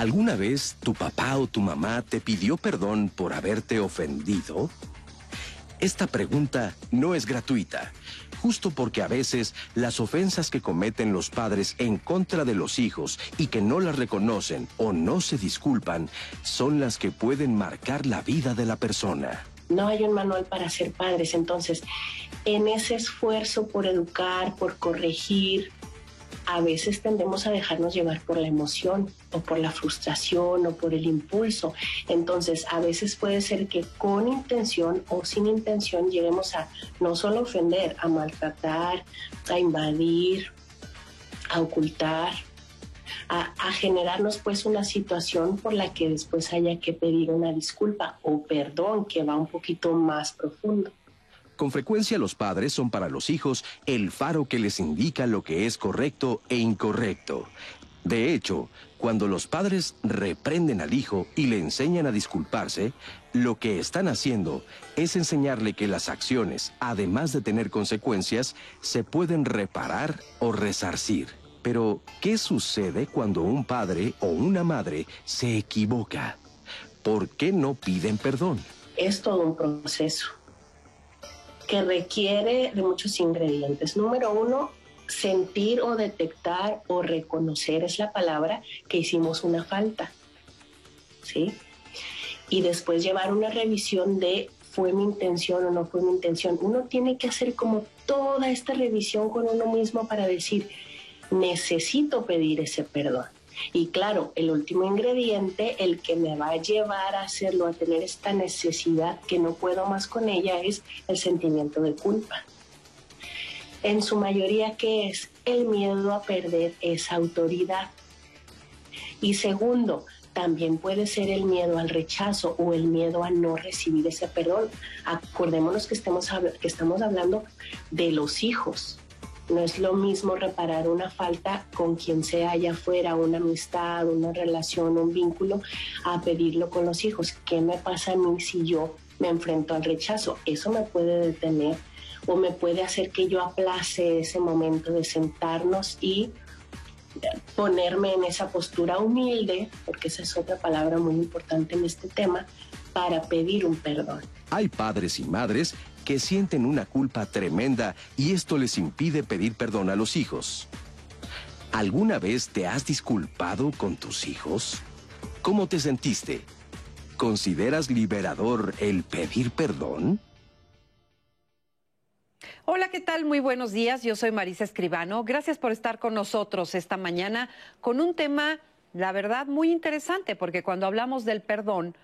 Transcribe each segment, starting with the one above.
¿Alguna vez tu papá o tu mamá te pidió perdón por haberte ofendido? Esta pregunta no es gratuita, justo porque a veces las ofensas que cometen los padres en contra de los hijos y que no las reconocen o no se disculpan son las que pueden marcar la vida de la persona. No hay un manual para ser padres, entonces en ese esfuerzo por educar, por corregir, a veces tendemos a dejarnos llevar por la emoción o por la frustración o por el impulso. Entonces, a veces puede ser que con intención o sin intención lleguemos a no solo ofender, a maltratar, a invadir, a ocultar, a, generarnos pues una situación por la que después haya que pedir una disculpa o perdón que va un poquito más profundo. Con frecuencia los padres son para los hijos el faro que les indica lo que es correcto e incorrecto. De hecho, cuando los padres reprenden al hijo y le enseñan a disculparse, lo que están haciendo es enseñarle que las acciones, además de tener consecuencias, se pueden reparar o resarcir. Pero, ¿qué sucede cuando un padre o una madre se equivoca? ¿Por qué no piden perdón? Es todo un proceso que requiere de muchos ingredientes. Número uno, sentir o detectar o reconocer es la palabra que hicimos una falta. ¿Sí? Y después llevar una revisión de fue mi intención o no fue mi intención. Uno tiene que hacer como toda esta revisión con uno mismo para decir, necesito pedir ese perdón. Y claro, el último ingrediente, el que me va a llevar a hacerlo, a tener esta necesidad que no puedo más con ella, es el sentimiento de culpa. En su mayoría, ¿qué es? El miedo a perder esa autoridad. Y segundo, también puede ser el miedo al rechazo o el miedo a no recibir ese perdón. Acordémonos que, estemos, que estamos hablando de los hijos, no es lo mismo reparar una falta con quien sea allá afuera, una amistad, una relación, un vínculo, a pedirlo con los hijos. ¿Qué me pasa a mí si yo me enfrento al rechazo? Eso me puede detener o me puede hacer que yo aplace ese momento de sentarnos y ponerme en esa postura humilde, porque esa es otra palabra muy importante en este tema, para pedir un perdón. Hay padres y madres que sienten una culpa tremenda y esto les impide pedir perdón a los hijos. ¿Alguna vez te has disculpado con tus hijos? ¿Cómo te sentiste? ¿Consideras liberador el pedir perdón? Hola, ¿qué tal? Muy buenos días. Yo soy Marisa Escribano. Gracias por estar con nosotros esta mañana con un tema, la verdad, muy interesante, porque cuando hablamos del perdón,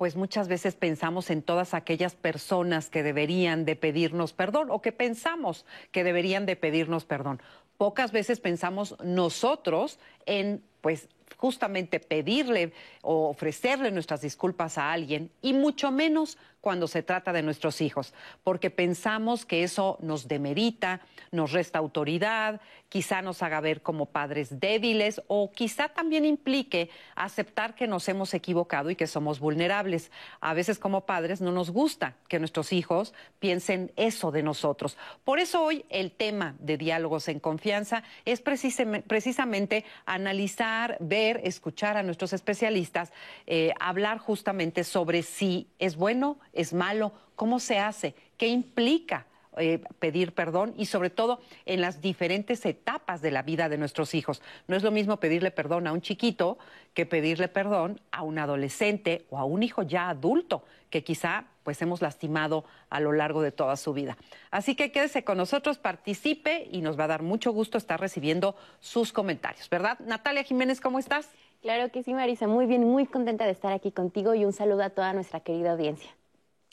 pues muchas veces pensamos en todas aquellas personas que deberían de pedirnos perdón o que pensamos que deberían de pedirnos perdón. Pocas veces pensamos nosotros en, pues, justamente pedirle o ofrecerle nuestras disculpas a alguien y mucho menos cuando se trata de nuestros hijos, porque pensamos que eso nos demerita, nos resta autoridad, quizá nos haga ver como padres débiles o quizá también implique aceptar que nos hemos equivocado y que somos vulnerables. A veces como padres no nos gusta que nuestros hijos piensen eso de nosotros. Por eso hoy el tema de diálogos en confianza es precisamente analizar, ver, escuchar a nuestros especialistas, eh, hablar justamente sobre si es bueno, es malo, cómo se hace, qué implica eh, pedir perdón y sobre todo en las diferentes etapas de la vida de nuestros hijos. No es lo mismo pedirle perdón a un chiquito que pedirle perdón a un adolescente o a un hijo ya adulto que quizá pues hemos lastimado a lo largo de toda su vida. Así que quédese con nosotros, participe y nos va a dar mucho gusto estar recibiendo sus comentarios, ¿verdad? Natalia Jiménez, ¿cómo estás? Claro que sí, Marisa, muy bien, muy contenta de estar aquí contigo y un saludo a toda nuestra querida audiencia.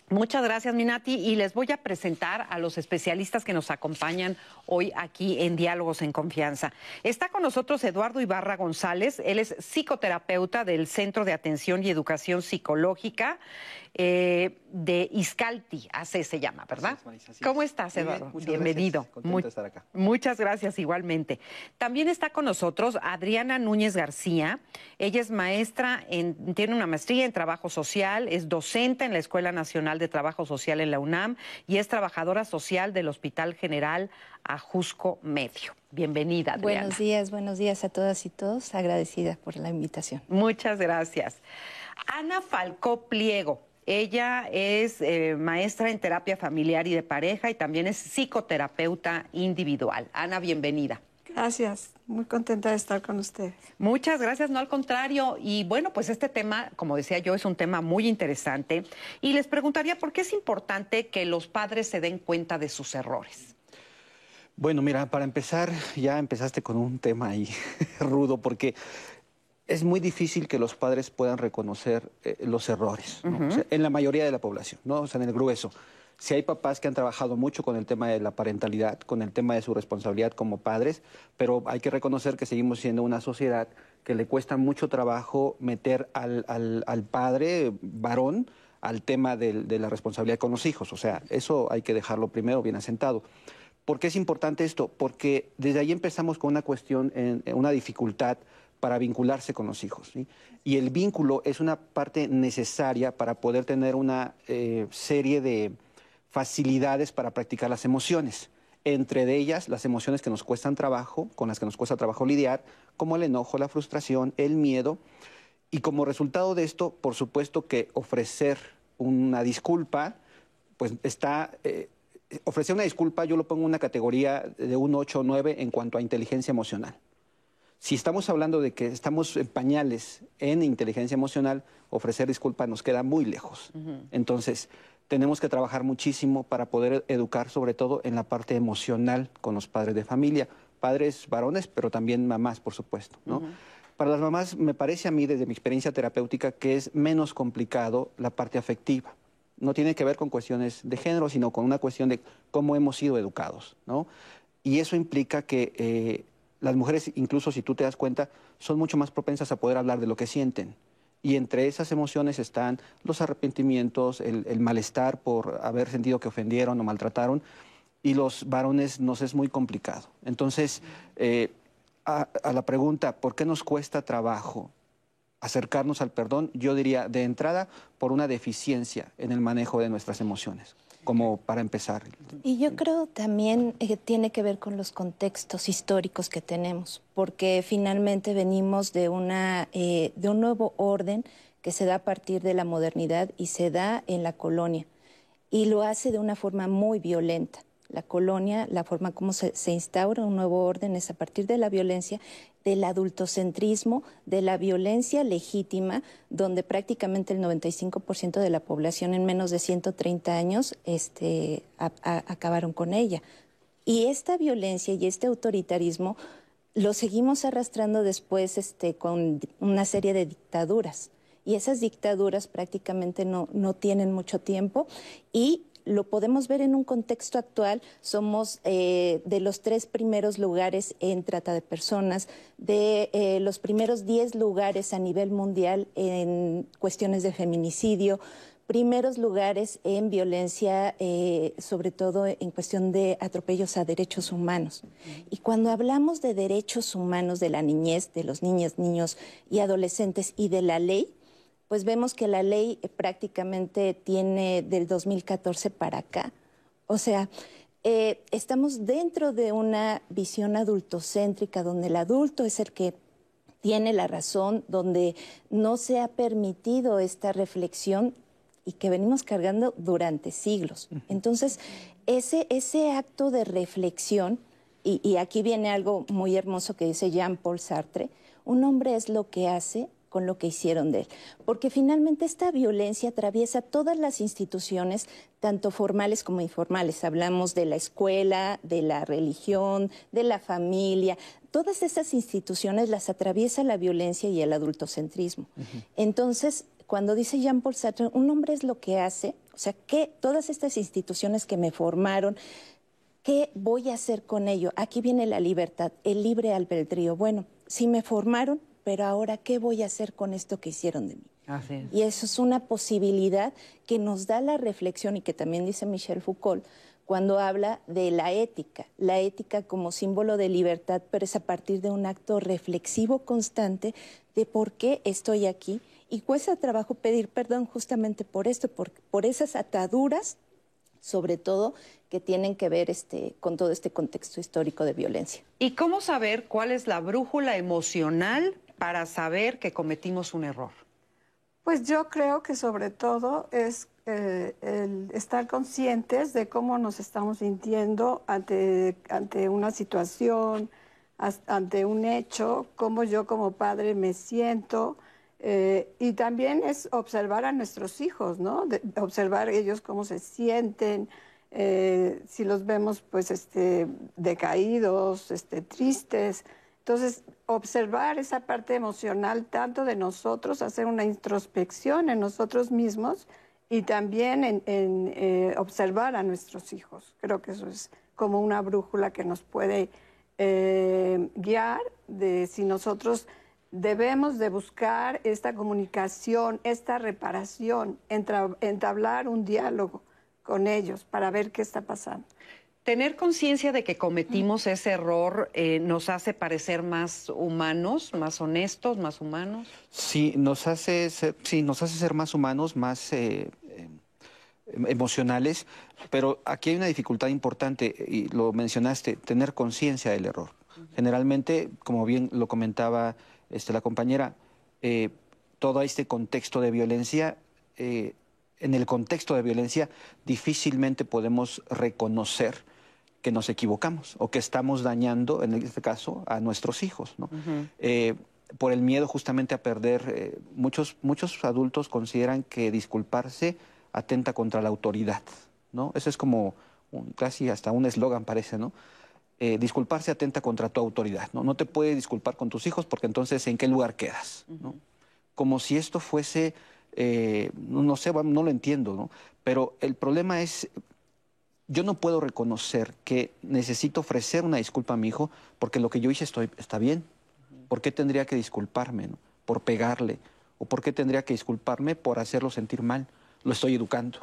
Muchas gracias, Minati. Y les voy a presentar a los especialistas que nos acompañan hoy aquí en Diálogos en Confianza. Está con nosotros Eduardo Ibarra González. Él es psicoterapeuta del Centro de Atención y Educación Psicológica eh, de Iscalti, así se llama, ¿verdad? ¿Cómo estás, Eduardo? Bienvenido. estar acá. Muchas gracias, igualmente. También está con nosotros Adriana Núñez García. Ella es maestra, en, tiene una maestría en trabajo social, es docente en la Escuela Nacional de Trabajo Social en la UNAM y es trabajadora social del Hospital General Ajusco Medio. Bienvenida, Adriana. Buenos días, buenos días a todas y todos. Agradecida por la invitación. Muchas gracias. Ana Falcó Pliego. Ella es eh, maestra en terapia familiar y de pareja y también es psicoterapeuta individual. Ana, bienvenida. Gracias, muy contenta de estar con ustedes. Muchas gracias, no al contrario. Y bueno, pues este tema, como decía yo, es un tema muy interesante. Y les preguntaría por qué es importante que los padres se den cuenta de sus errores. Bueno, mira, para empezar, ya empezaste con un tema ahí rudo, porque es muy difícil que los padres puedan reconocer eh, los errores, en la mayoría de la población, ¿no? O sea, en el grueso. Si hay papás que han trabajado mucho con el tema de la parentalidad, con el tema de su responsabilidad como padres, pero hay que reconocer que seguimos siendo una sociedad que le cuesta mucho trabajo meter al, al, padre varón al tema de, de la responsabilidad con los hijos. O sea, eso hay que dejarlo primero bien asentado. ¿Por qué es importante esto? Porque desde ahí empezamos con una cuestión, en, una dificultad para vincularse con los hijos. Y el vínculo es una parte necesaria para poder tener una eh, serie de facilidades para practicar las emociones. Entre ellas, las emociones que nos cuestan trabajo, con las que nos cuesta trabajo lidiar, como el enojo, la frustración, el miedo. Y como resultado de esto, por supuesto que ofrecer una disculpa, pues está... Eh, ofrecer una disculpa, yo lo pongo en una categoría de un 8 o 9 en cuanto a inteligencia emocional. Si estamos hablando de que estamos en pañales en inteligencia emocional, ofrecer disculpa nos queda muy lejos. Entonces, tenemos que trabajar muchísimo para poder educar, sobre todo en la parte emocional con los padres de familia, padres varones, pero también mamás, por supuesto. Para las mamás, me parece a mí, desde mi experiencia terapéutica, que es menos complicado la parte afectiva. No tiene que ver con cuestiones de género, sino con una cuestión de cómo hemos sido educados. Y eso implica que eh, las mujeres, incluso si tú te das cuenta, son mucho más propensas a poder hablar de lo que sienten. Y entre esas emociones están los arrepentimientos, el, malestar por haber sentido que ofendieron o maltrataron. Y los varones nos es muy complicado. Entonces, eh, a, la pregunta, ¿por qué nos cuesta trabajo acercarnos al perdón? Yo diría, de entrada, por una deficiencia en el manejo de nuestras emociones como para empezar. Y yo creo también que tiene que ver con los contextos históricos que tenemos, porque finalmente venimos de, una, eh, de un nuevo orden que se da a partir de la modernidad y se da en la colonia, y lo hace de una forma muy violenta la colonia, la forma como se, instaura un nuevo orden es a partir de la violencia, del adultocentrismo, de la violencia legítima, donde prácticamente el 95% de la población en menos de 130 años este, acabaron con ella. Y esta violencia y este autoritarismo lo seguimos arrastrando después este, con una serie de dictaduras y esas dictaduras prácticamente no, no, tienen mucho tiempo y lo podemos ver en un contexto actual, somos eh, de los tres primeros lugares en trata de personas, de eh, los primeros diez lugares a nivel mundial en cuestiones de feminicidio, primeros lugares en violencia, eh, sobre todo en cuestión de atropellos a derechos humanos. Y cuando hablamos de derechos humanos de la niñez, de los niños, niños y adolescentes y de la ley, pues vemos que la ley prácticamente tiene del 2014 para acá. O sea, eh, estamos dentro de una visión adultocéntrica donde el adulto es el que tiene la razón, donde no se ha permitido esta reflexión y que venimos cargando durante siglos. Entonces, ese, ese acto de reflexión, y, y aquí viene algo muy hermoso que dice Jean-Paul Sartre, un hombre es lo que hace con lo que hicieron de él. Porque finalmente esta violencia atraviesa todas las instituciones, tanto formales como informales. Hablamos de la escuela, de la religión, de la familia. Todas esas instituciones las atraviesa la violencia y el adultocentrismo. Entonces, cuando dice Jean-Paul Sartre, un hombre es lo que hace, o sea, que todas estas instituciones que me formaron, ¿qué voy a hacer con ello? Aquí viene la libertad, el libre albedrío. Bueno, si me formaron, pero ahora, ¿qué voy a hacer con esto que hicieron de mí? Y eso es una posibilidad que nos da la reflexión y que también dice Michel Foucault cuando habla de la ética, la ética como símbolo de libertad, pero es a partir de un acto reflexivo constante de por qué estoy aquí y cuesta trabajo pedir perdón justamente por esto, por, por esas ataduras sobre todo que tienen que ver este, con todo este contexto histórico de violencia. ¿Y cómo saber cuál es la brújula emocional para saber que cometimos un error? Pues yo creo que sobre todo es eh, el estar conscientes de cómo nos estamos sintiendo ante, ante una situación, ante un hecho, cómo yo como padre me siento. Eh, y también es observar a nuestros hijos, ¿no? observar ellos cómo se sienten, eh, si los vemos pues este, decaídos, este, tristes. Entonces, observar esa parte emocional tanto de nosotros, hacer una introspección en nosotros mismos y también en, eh, observar a nuestros hijos. Creo que eso es como una brújula que nos puede eh, guiar de si nosotros debemos de buscar esta comunicación, esta reparación, entablar un diálogo con ellos para ver qué está pasando. Tener conciencia de que cometimos ese error eh, nos hace parecer más humanos, más honestos, más humanos. Sí, nos hace ser, sí, nos hace ser más humanos, más eh, em, emocionales, pero aquí hay una dificultad importante y lo mencionaste, tener conciencia del error. Generalmente, como bien lo comentaba este, la compañera, eh, todo este contexto de violencia en el contexto de violencia difícilmente podemos reconocer que nos equivocamos o que estamos dañando, en este caso, a nuestros hijos. ¿no? Eh, por el miedo justamente a perder, eh, muchos, muchos adultos consideran que disculparse atenta contra la autoridad. ¿no? Ese es como casi hasta un eslogan parece, ¿no? Eh, disculparse atenta contra tu autoridad. ¿no? no te puedes disculpar con tus hijos porque entonces ¿en qué lugar quedas? ¿no? Como si esto fuese eh, no, sé, no lo entiendo, ¿no? Pero el problema es, yo no puedo reconocer que necesito ofrecer una disculpa a mi hijo porque lo que yo hice estoy, está bien. ¿Por qué tendría que disculparme por pegarle? ¿O por qué tendría que disculparme por hacerlo sentir mal? Lo estoy educando.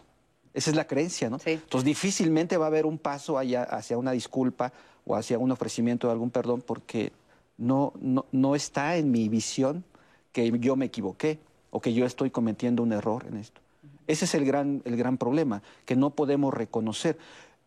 Esa es la creencia, ¿no? Entonces difícilmente va a haber un paso allá hacia una disculpa o hacia un ofrecimiento de algún perdón porque no, no, no está en mi visión que yo me equivoqué o que yo estoy cometiendo un error en esto. Ese es el gran, el gran problema, que no podemos reconocer.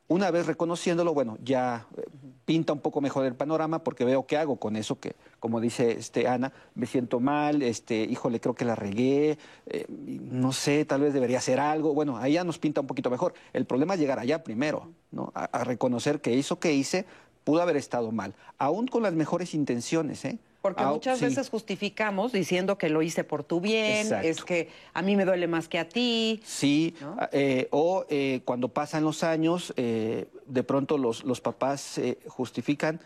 Una vez reconociéndolo, bueno, ya eh, pinta un poco mejor el panorama porque veo qué hago con eso que, como dice este, Ana, me siento mal, este, híjole, creo que la regué, eh, no sé, tal vez debería hacer algo. Bueno, ahí ya nos pinta un poquito mejor. El problema es llegar allá primero, ¿no? A, reconocer que eso que hice pudo haber estado mal, aún con las mejores intenciones, ¿eh? Porque ah, muchas veces justificamos diciendo que lo hice por tu bien, es que a mí me duele más que a ti. Sí, eh, o eh, cuando pasan los años, eh, de pronto los, los papás justifican,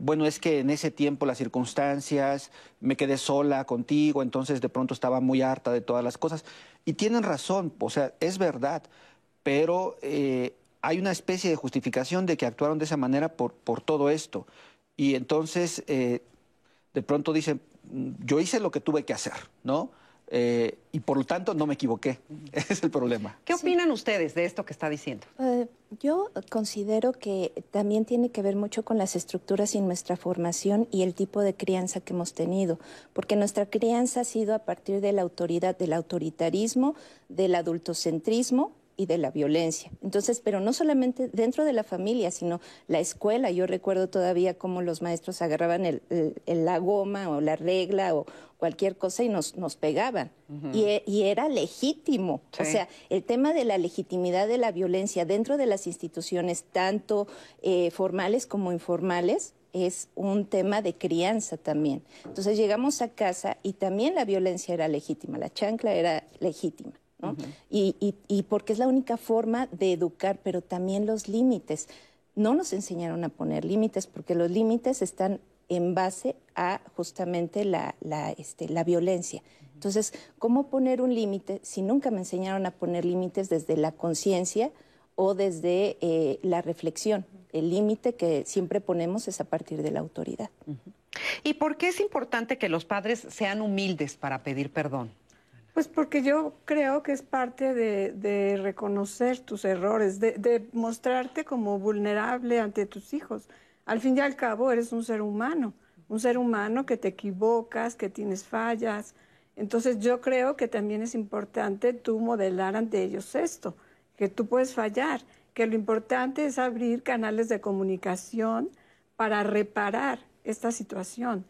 bueno, es que en ese tiempo las circunstancias, me quedé sola contigo, entonces de pronto estaba muy harta de todas las cosas. Y tienen razón, o sea, es verdad, pero hay una especie de justificación de que actuaron de esa manera por, por todo esto. Y entonces de pronto dicen, yo hice lo que tuve que hacer, ¿no? Eh, y por lo tanto no me equivoqué. Ese es el problema. ¿Qué opinan ustedes de esto que está diciendo? Eh, yo considero que también tiene que ver mucho con las estructuras y nuestra formación y el tipo de crianza que hemos tenido, porque nuestra crianza ha sido a partir de la autoridad, del autoritarismo, del adultocentrismo y de la violencia. Entonces, pero no solamente dentro de la familia, sino la escuela. Yo recuerdo todavía cómo los maestros agarraban el, la goma o la regla o cualquier cosa y nos, nos pegaban. y, era legítimo. O sea, el tema de la legitimidad de la violencia dentro de las instituciones, tanto eh, formales como informales, es un tema de crianza también. Entonces llegamos a casa y también la violencia era legítima, la chancla era legítima y, porque es la única forma de educar, pero también los límites. No nos enseñaron a poner límites porque los límites están en base a justamente la, este, la violencia. Entonces, ¿cómo poner un límite si nunca me enseñaron a poner límites desde la conciencia o desde eh, la reflexión? El límite que siempre ponemos es a partir de la autoridad. ¿Y por qué es importante que los padres sean humildes para pedir perdón? Pues porque yo creo que es parte de, reconocer tus errores, de, mostrarte como vulnerable ante tus hijos. Al fin y al cabo eres un ser humano, un ser humano que te equivocas, que tienes fallas. Entonces yo creo que también es importante tú modelar ante ellos esto, que tú puedes fallar, que lo importante es abrir canales de comunicación para reparar esta situación,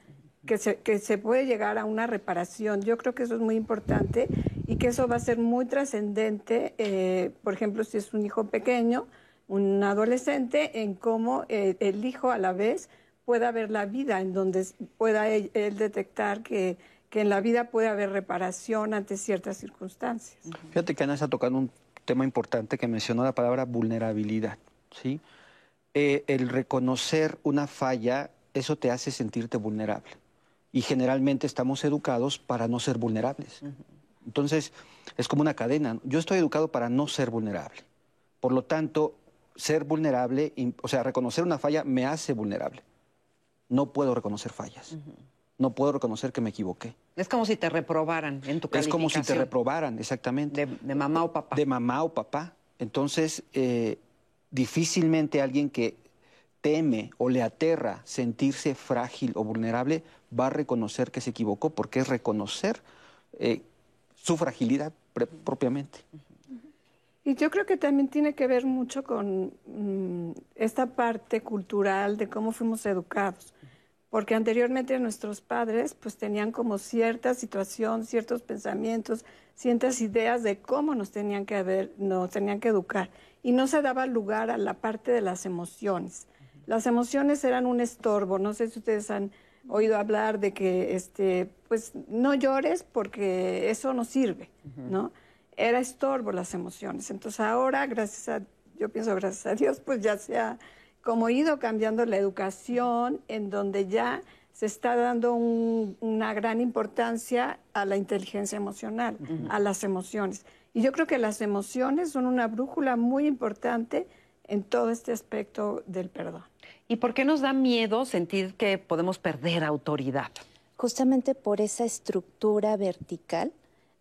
que se, que se puede llegar a una reparación. Yo creo que eso es muy importante y que eso va a ser muy trascendente, eh, por ejemplo, si es un hijo pequeño, un adolescente, en cómo eh, el hijo a la vez pueda ver la vida, en donde pueda él, detectar que, que, en la vida puede haber reparación ante ciertas circunstancias. Fíjate que Ana está tocando un tema importante que mencionó la palabra vulnerabilidad, ¿sí? Eh, el reconocer una falla, eso te hace sentirte vulnerable. Y generalmente estamos educados para no ser vulnerables. Entonces, es como una cadena. Yo estoy educado para no ser vulnerable. Por lo tanto, ser vulnerable, o sea, reconocer una falla me hace vulnerable. No puedo reconocer fallas. No puedo reconocer que me equivoqué. Es como si te reprobaran en tu calificación. Es como si te reprobaran, exactamente. De, mamá o papá. De mamá o papá. Entonces, eh, difícilmente alguien que teme o le aterra sentirse frágil o vulnerable va a reconocer que se equivocó, porque es reconocer eh, su fragilidad propiamente. Y yo creo que también tiene que ver mucho con mm, esta parte cultural de cómo fuimos educados, porque anteriormente nuestros padres pues tenían como cierta situación, ciertos pensamientos, ciertas ideas de cómo nos tenían que haber, nos tenían que educar y no se daba lugar a la parte de las emociones. Las emociones eran un estorbo, no sé si ustedes han oído hablar de que este pues no llores porque eso no sirve, ¿no? era estorbo las emociones. Entonces ahora, gracias a, yo pienso gracias a Dios, pues ya se ha como ido cambiando la educación en donde ya se está dando una gran importancia a la inteligencia emocional, a las emociones. Y yo creo que las emociones son una brújula muy importante en todo este aspecto del perdón. ¿Y por qué nos da miedo sentir que podemos perder autoridad? Justamente por esa estructura vertical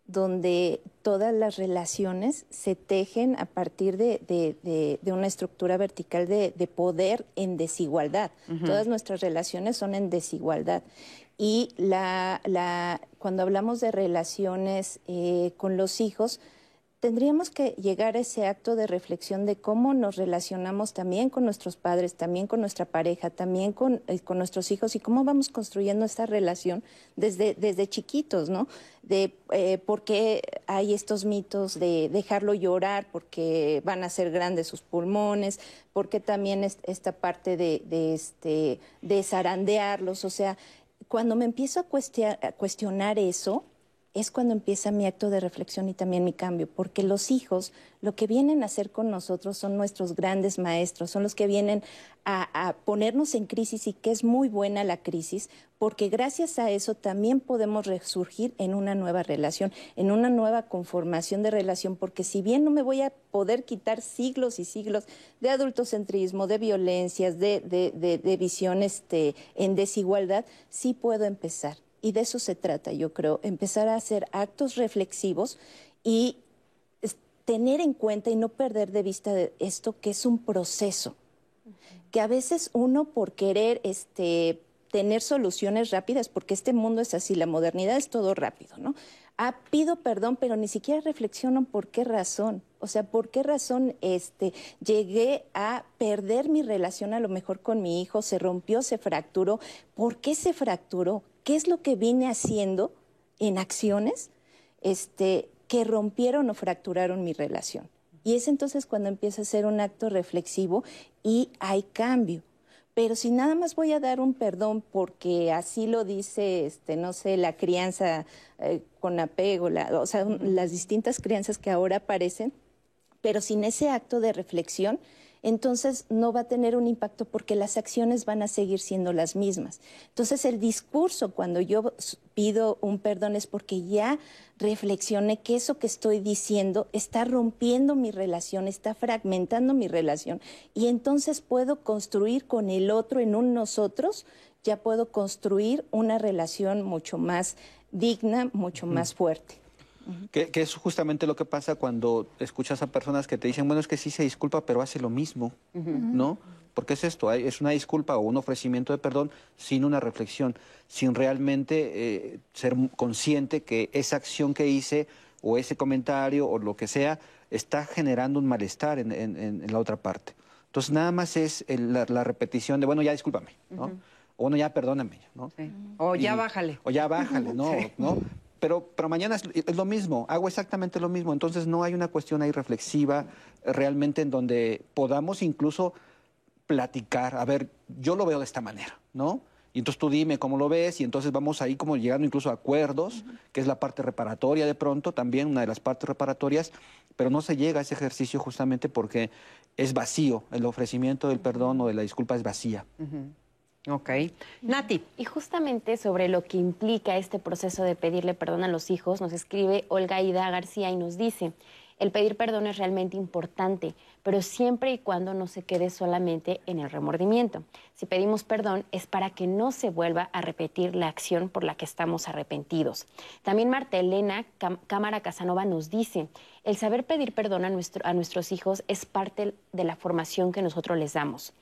donde todas las relaciones se tejen a partir de, una estructura vertical de, poder en desigualdad. Todas nuestras relaciones son en desigualdad. Y cuando hablamos de relaciones eh, con los hijos, tendríamos que llegar a ese acto de reflexión de cómo nos relacionamos también con nuestros padres, también con nuestra pareja, también con, eh, con nuestros hijos y cómo vamos construyendo esta relación desde, desde chiquitos, ¿no? De eh, por qué hay estos mitos de dejarlo llorar porque van a ser grandes sus pulmones, porque también esta parte de, de, este, de zarandearlos, o sea, cuando me empiezo a cuestionar eso, es cuando empieza mi acto de reflexión y también mi cambio, porque los hijos lo que vienen a hacer con nosotros son nuestros grandes maestros, son los que vienen a, ponernos en crisis y que es muy buena la crisis, porque gracias a eso también podemos resurgir en una nueva relación, en una nueva conformación de relación, porque si bien no me voy a poder quitar siglos y siglos de adultocentrismo, de violencias, de, de, visión este, en desigualdad, sí puedo empezar y de eso se trata, yo creo, empezar a hacer actos reflexivos y tener en cuenta y no perder de vista esto que es un proceso, que a veces uno por querer este, tener soluciones rápidas, porque este mundo es así, la modernidad es todo rápido, ¿no? Ah, pido perdón, pero ni siquiera reflexiono por qué razón. O sea, por qué razón este, llegué a perder mi relación a lo mejor con mi hijo, se rompió, se fracturó. ¿Por qué se fracturó? Qué es lo que vine haciendo en acciones este, que rompieron o fracturaron mi relación. Y es entonces cuando empieza a ser un acto reflexivo y hay cambio. Pero si nada más voy a dar un perdón porque así lo dice, este, no sé, la crianza eh, con apego, o sea, las distintas crianzas que ahora aparecen, pero sin ese acto de reflexión, entonces no va a tener un impacto porque las acciones van a seguir siendo las mismas. Entonces el discurso cuando yo pido un perdón es porque ya reflexioné que eso que estoy diciendo está rompiendo mi relación, está fragmentando mi relación y entonces puedo construir con el otro en un nosotros, ya puedo construir una relación mucho más digna, mucho más fuerte que, es justamente lo que pasa cuando escuchas a personas que te dicen, bueno, es que sí se disculpa, pero hace lo mismo, ¿no? Porque es esto, es una disculpa o un ofrecimiento de perdón sin una reflexión, sin realmente eh, ser consciente que esa acción que hice o ese comentario o lo que sea está generando un malestar en, la otra parte. Entonces nada más es la, repetición de, bueno, ya discúlpame, ¿no? O bueno, ya perdóname, ¿no? O ya bájale. O ya bájale, ¿no? ¿no? Pero, pero mañana es, lo mismo, hago exactamente lo mismo. Entonces no hay una cuestión ahí reflexiva realmente en donde podamos incluso platicar, a ver, yo lo veo de esta manera, ¿no? Y entonces tú dime cómo lo ves y entonces vamos ahí como llegando incluso a acuerdos, que es la parte reparatoria de pronto, también una de las partes reparatorias, pero no se llega a ese ejercicio justamente porque es vacío, el ofrecimiento del perdón o de la disculpa es vacía. Ok. Nati. Y justamente sobre lo que implica este proceso de pedirle perdón a los hijos, nos escribe Olga Ida García y nos dice, el pedir perdón es realmente importante, pero siempre y cuando no se quede solamente en el remordimiento. Si pedimos perdón es para que no se vuelva a repetir la acción por la que estamos arrepentidos. También Marta Elena Cámara Casanova nos dice, el saber pedir perdón a, a nuestros hijos es parte de la formación que nosotros les damos.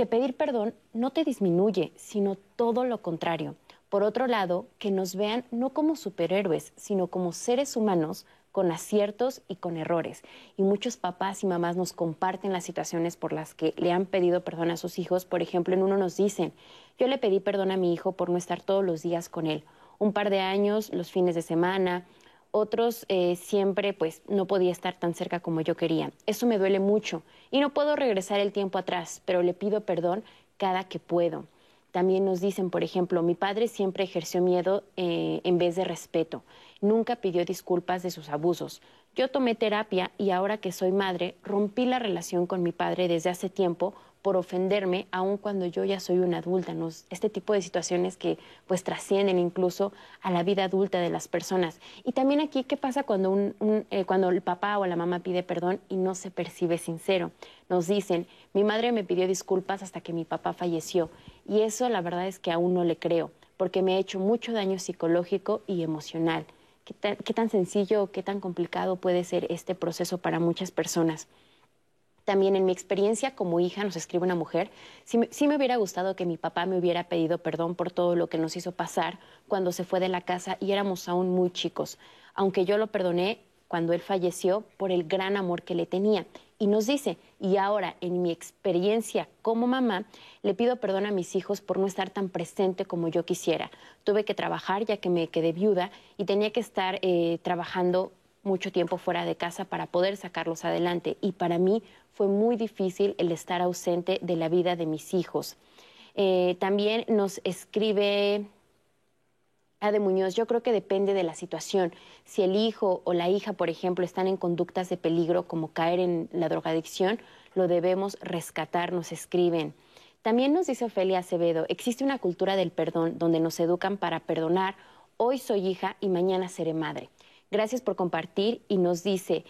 Que pedir perdón no te disminuye, sino todo lo contrario. Por otro lado, que nos vean no como superhéroes, sino como seres humanos con aciertos y con errores. Y muchos papás y mamás nos comparten las situaciones por las que le han pedido perdón a sus hijos. Por ejemplo, en uno nos dicen, yo le pedí perdón a mi hijo por no estar todos los días con él. Un par de años, los fines de semana, otros eh, siempre pues no podía estar tan cerca como yo quería. Eso me duele mucho y no puedo regresar el tiempo atrás, pero le pido perdón cada que puedo. También nos dicen, por ejemplo, mi padre siempre ejerció miedo eh, en vez de respeto. Nunca pidió disculpas de sus abusos. Yo tomé terapia y ahora que soy madre, rompí la relación con mi padre desde hace tiempo por ofenderme, aun cuando yo ya soy una adulta. este tipo de situaciones que pues trascienden incluso a la vida adulta de las personas. Y también aquí, ¿qué pasa cuando, eh, cuando el papá o la mamá pide perdón y no se percibe sincero? Nos dicen, mi madre me pidió disculpas hasta que mi papá falleció. Y eso la verdad es que aún no le creo, porque me ha hecho mucho daño psicológico y emocional. ¿Qué qué tan sencillo, qué tan complicado puede ser este proceso para muchas personas? También en mi experiencia como hija, nos escribe una mujer, sí, me hubiera gustado que mi papá me hubiera pedido perdón por todo lo que nos hizo pasar cuando se fue de la casa y éramos aún muy chicos, aunque yo lo perdoné cuando él falleció por el gran amor que le tenía. Y nos dice, y ahora en mi experiencia como mamá, le pido perdón a mis hijos por no estar tan presente como yo quisiera. Tuve que trabajar ya que me quedé viuda y tenía que estar eh, trabajando mucho tiempo fuera de casa para poder sacarlos adelante. Y para mí fue muy difícil el estar ausente de la vida de mis hijos. Eh, también nos escribe Ade Muñoz, yo creo que depende de la situación. Si el hijo o la hija, por ejemplo, están en conductas de peligro como caer en la drogadicción, lo debemos rescatar, nos escriben. También nos dice Ofelia Acevedo, existe una cultura del perdón donde nos educan para perdonar, hoy soy hija y mañana seré madre. Gracias por compartir y nos dice,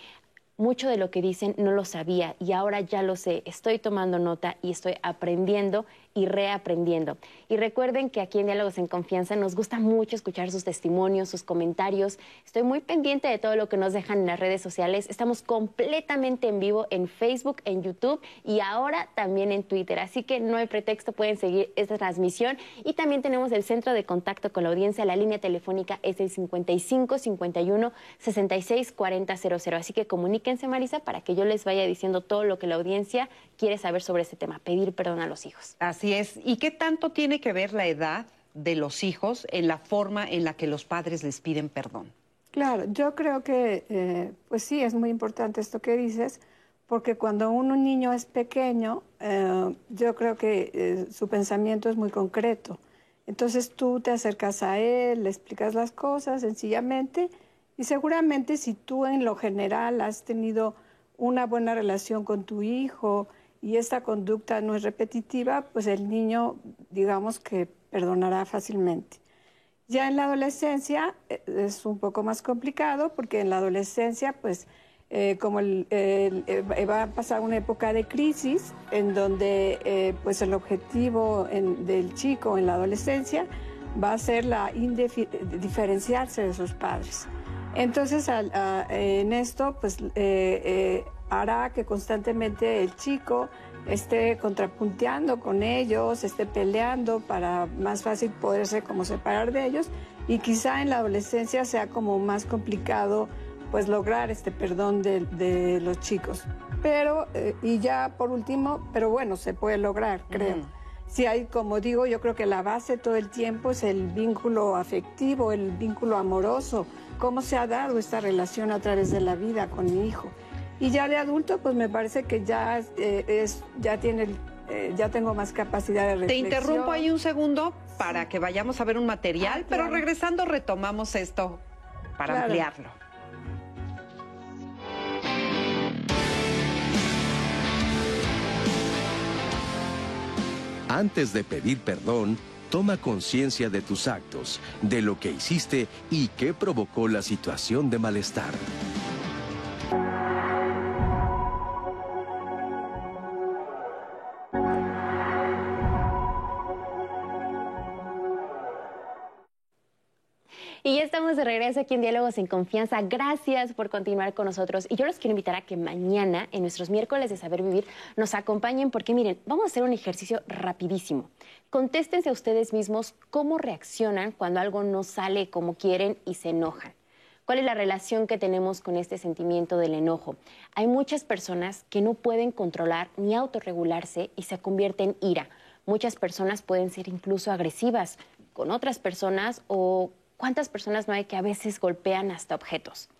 mucho de lo que dicen no lo sabía y ahora ya lo sé. Estoy tomando nota y estoy aprendiendo y reaprendiendo. Y recuerden que aquí en Diálogos en Confianza nos gusta mucho escuchar sus testimonios, sus comentarios. Estoy muy pendiente de todo lo que nos dejan en las redes sociales. Estamos completamente en vivo en Facebook, en YouTube y ahora también en Twitter. Así que no hay pretexto, pueden seguir esta transmisión. Y también tenemos el centro de contacto con la audiencia. La línea telefónica es el 55 51 66 40 00. Así que comuníquense, Marisa, para que yo les vaya diciendo todo lo que la audiencia quiere saber sobre este tema, pedir perdón a los hijos. Así es. ¿Y qué tanto tiene que ver la edad de los hijos en la forma en la que los padres les piden perdón? Claro, yo creo que, eh, pues sí, es muy importante esto que dices, porque cuando un niño es pequeño, eh, yo creo que eh, su pensamiento es muy concreto. Entonces tú te acercas a él, le explicas las cosas sencillamente y seguramente si tú en lo general has tenido una buena relación con tu hijo, y esta conducta no es repetitiva, pues el niño, digamos que perdonará fácilmente. Ya en la adolescencia eh, es un poco más complicado porque en la adolescencia, pues eh, como eh, va a pasar una época de crisis en donde pues el objetivo del chico en la adolescencia va a ser la diferenciarse de sus padres. Entonces en esto pues hará que constantemente el chico esté contrapunteando con ellos, esté peleando para más fácil poderse como separar de ellos y quizá en la adolescencia sea como más complicado pues lograr este perdón de, los chicos. Pero, eh, y ya por último, pero bueno, se puede lograr, creo. Si hay, como digo, yo creo que la base todo el tiempo es el vínculo afectivo, el vínculo amoroso, cómo se ha dado esta relación a través de la vida con mi hijo. Y ya de adulto, pues me parece que ya eh, es, ya tiene, eh, ya tengo más capacidad de reflexión. Te interrumpo ahí un segundo para que vayamos a ver un material, ah, pero regresando retomamos esto para ampliarlo. Antes de pedir perdón, toma conciencia de tus actos, de lo que hiciste y qué provocó la situación de malestar. Y ya estamos de regreso aquí en Diálogos en Confianza. Gracias por continuar con nosotros. Y yo los quiero invitar a que mañana, en nuestros miércoles de Saber Vivir, nos acompañen porque miren, vamos a hacer un ejercicio rapidísimo. Contéstense a ustedes mismos cómo reaccionan cuando algo no sale como quieren y se enojan. ¿Cuál es la relación que tenemos con este sentimiento del enojo? Hay muchas personas que no pueden controlar ni autorregularse y se convierten en ira. Muchas personas pueden ser incluso agresivas con otras personas o ¿Cuántas personas no hay que a veces golpean hasta objetos?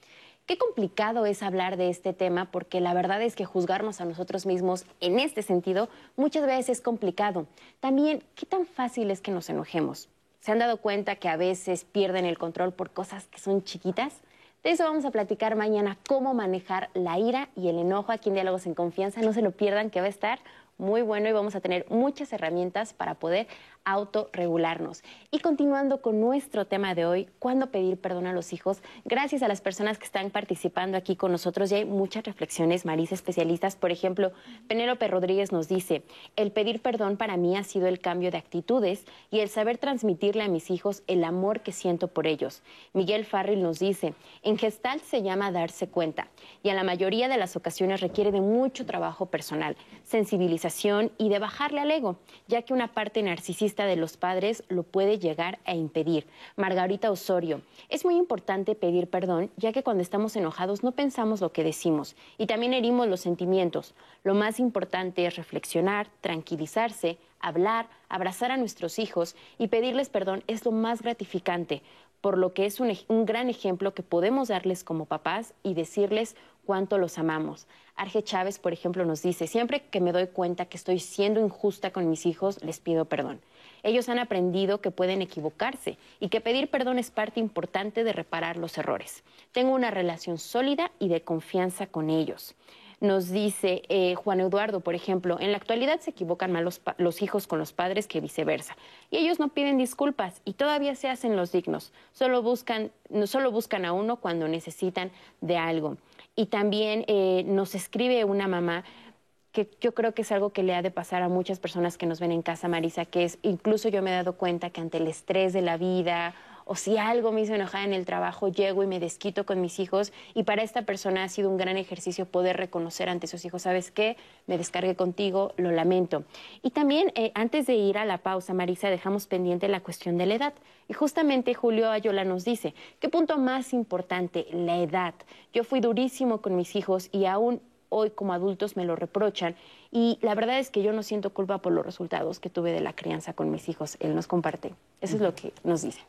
Qué complicado es hablar de este tema porque la verdad es que juzgarnos a nosotros mismos en este sentido muchas veces es complicado. También, ¿qué tan fácil es que nos enojemos? ¿Se han dado cuenta que a veces pierden el control por cosas que son chiquitas? De eso vamos a platicar mañana, cómo manejar la ira y el enojo aquí en Diálogos en Confianza. No se lo pierdan, que va a estar muy bueno y vamos a tener muchas herramientas para poder autorregularnos. Y continuando con nuestro tema de hoy, ¿cuándo pedir perdón a los hijos? Gracias a las personas que están participando aquí con nosotros, ya hay muchas reflexiones, Marisa, especialistas. Por ejemplo, Penélope Rodríguez nos dice, el pedir perdón para mí ha sido el cambio de actitudes y el saber transmitirle a mis hijos el amor que siento por ellos. Miguel Farrell nos dice, en gestal se llama darse cuenta y a la mayoría de las ocasiones requiere de mucho trabajo personal, sensibilización y de bajarle al ego, ya que una parte narcisista de los padres lo puede llegar a impedir. Margarita Osorio, es muy importante pedir perdón, ya que cuando estamos enojados no pensamos lo que decimos y también herimos los sentimientos. Lo más importante es reflexionar, tranquilizarse, hablar, abrazar a nuestros hijos y pedirles perdón es lo más gratificante, por lo que es un, un, gran ejemplo que podemos darles como papás y decirles cuánto los amamos. Arge Chávez, por ejemplo, nos dice, siempre que me doy cuenta que estoy siendo injusta con mis hijos, les pido perdón. Ellos han aprendido que pueden equivocarse y que pedir perdón es parte importante de reparar los errores. Tengo una relación sólida y de confianza con ellos. Nos dice eh, Juan Eduardo, por ejemplo, en la actualidad se equivocan más los, los, hijos con los padres que viceversa. Y ellos no piden disculpas y todavía se hacen los dignos. Solo buscan, solo buscan a uno cuando necesitan de algo. Y también eh, nos escribe una mamá, que yo creo que es algo que le ha de pasar a muchas personas que nos ven en casa, Marisa, que es, incluso yo me he dado cuenta que ante el estrés de la vida o si algo me hizo enojar en el trabajo, llego y me desquito con mis hijos y para esta persona ha sido un gran ejercicio poder reconocer ante sus hijos, ¿sabes qué? Me descargué contigo, lo lamento. Y también eh, antes de ir a la pausa, Marisa, dejamos pendiente la cuestión de la edad. Y justamente Julio Ayola nos dice, ¿qué punto más importante? La edad. Yo fui durísimo con mis hijos y aún hoy como adultos me lo reprochan y la verdad es que yo no siento culpa por los resultados que tuve de la crianza con mis hijos. Él nos comparte. Eso es lo que nos dice.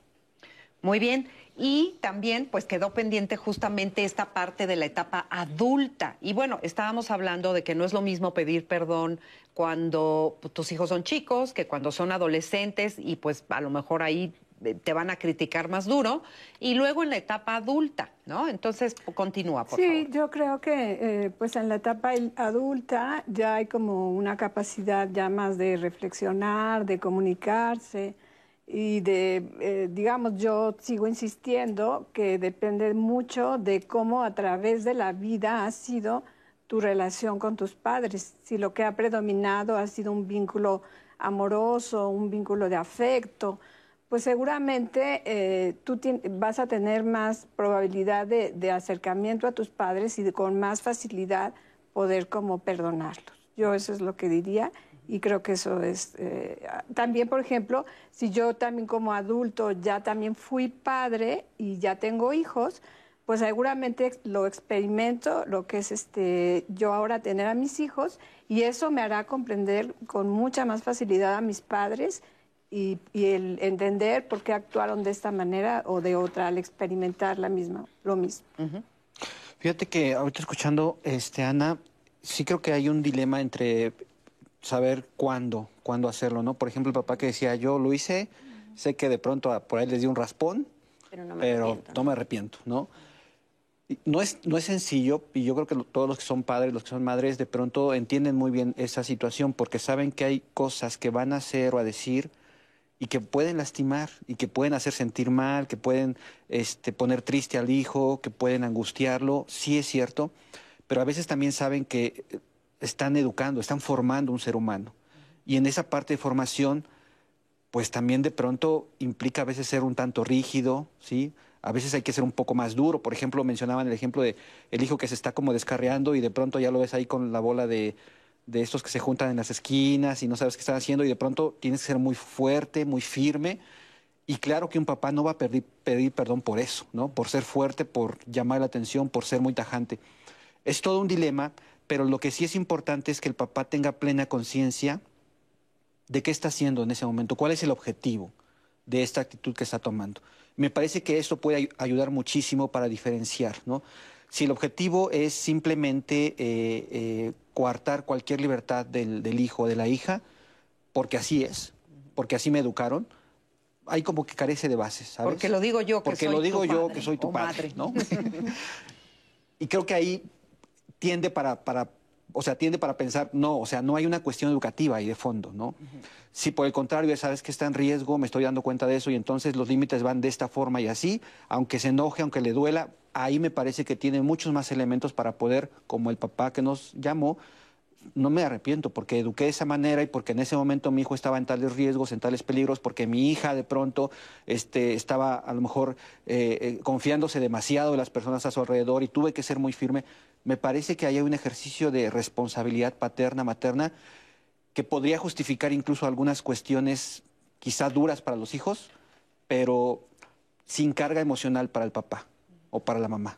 Muy bien. Y también pues quedó pendiente justamente esta parte de la etapa adulta. Y bueno, estábamos hablando de que no es lo mismo pedir perdón cuando tus hijos son chicos que cuando son adolescentes y pues a lo mejor ahí te van a criticar más duro, y luego en la etapa adulta, ¿no? Entonces, continúa, por favor. Sí, yo creo que eh, pues en la etapa adulta ya hay como una capacidad ya más de reflexionar, de comunicarse y de, eh, digamos, yo sigo insistiendo que depende mucho de cómo a través de la vida ha sido tu relación con tus padres, si lo que ha predominado ha sido un vínculo amoroso, un vínculo de afecto, pues seguramente eh, tú vas a tener más probabilidad de, acercamiento a tus padres y con más facilidad poder como perdonarlos. Yo eso es lo que diría y creo que eso es... Eh, también, por ejemplo, si yo también como adulto ya también fui padre y ya tengo hijos, pues seguramente lo experimento, lo que es este, yo ahora tener a mis hijos, y eso me hará comprender con mucha más facilidad a mis padres y, el entender por qué actuaron de esta manera o de otra al experimentar la misma, lo mismo. Fíjate que ahorita escuchando, este, Ana, sí creo que hay un dilema entre saber cuándo, cuándo hacerlo, ¿no? Por ejemplo, el papá que decía, yo lo hice, sé que de pronto por ahí les di un raspón, pero no me arrepiento, no me arrepiento, ¿no? No es, no es sencillo y yo creo que todos los que son padres, los que son madres, de pronto entienden muy bien esa situación porque saben que hay cosas que van a hacer o a decir y que pueden lastimar y que pueden hacer sentir mal, que pueden este, poner triste al hijo, que pueden angustiarlo, sí es cierto, pero a veces también saben que están educando, están formando un ser humano. Y en esa parte de formación, pues también de pronto implica a veces ser un tanto rígido, ¿sí? A veces hay que ser un poco más duro. Por ejemplo, mencionaban el ejemplo de el hijo que se está como descarreando y de pronto ya lo ves ahí con la bola de, de estos que se juntan en las esquinas y no sabes qué están haciendo y de pronto tienes que ser muy fuerte, muy firme. Y claro que un papá no va a pedir, perdón por eso, ¿no? Por ser fuerte, por llamar la atención, por ser muy tajante. Es todo un dilema, pero lo que sí es importante es que el papá tenga plena conciencia de qué está haciendo en ese momento, cuál es el objetivo de esta actitud que está tomando. Me parece que eso puede ayudar muchísimo para diferenciar, ¿no? Si el objetivo es simplemente eh, eh, coartar cualquier libertad del, hijo o de la hija, porque así es, porque así me educaron, hay como que carece de bases, ¿sabes? Porque lo digo yo que porque lo digo yo que soy tu padre, ¿no? y creo que ahí tiende para, para o sea, tiende para pensar, no, o sea, no hay una cuestión educativa ahí de fondo, ¿no? Si por el contrario, sabes que está en riesgo, me estoy dando cuenta de eso y entonces los límites van de esta forma y así, aunque se enoje, aunque le duela, ahí me parece que tiene muchos más elementos para poder, como el papá que nos llamó, no me arrepiento porque eduqué de esa manera y porque en ese momento mi hijo estaba en tales riesgos, en tales peligros, porque mi hija de pronto este, estaba a lo mejor eh, eh, confiándose demasiado en las personas a su alrededor y tuve que ser muy firme. Me parece que hay un ejercicio de responsabilidad paterna, materna, que podría justificar incluso algunas cuestiones quizá duras para los hijos, pero sin carga emocional para el papá o para la mamá.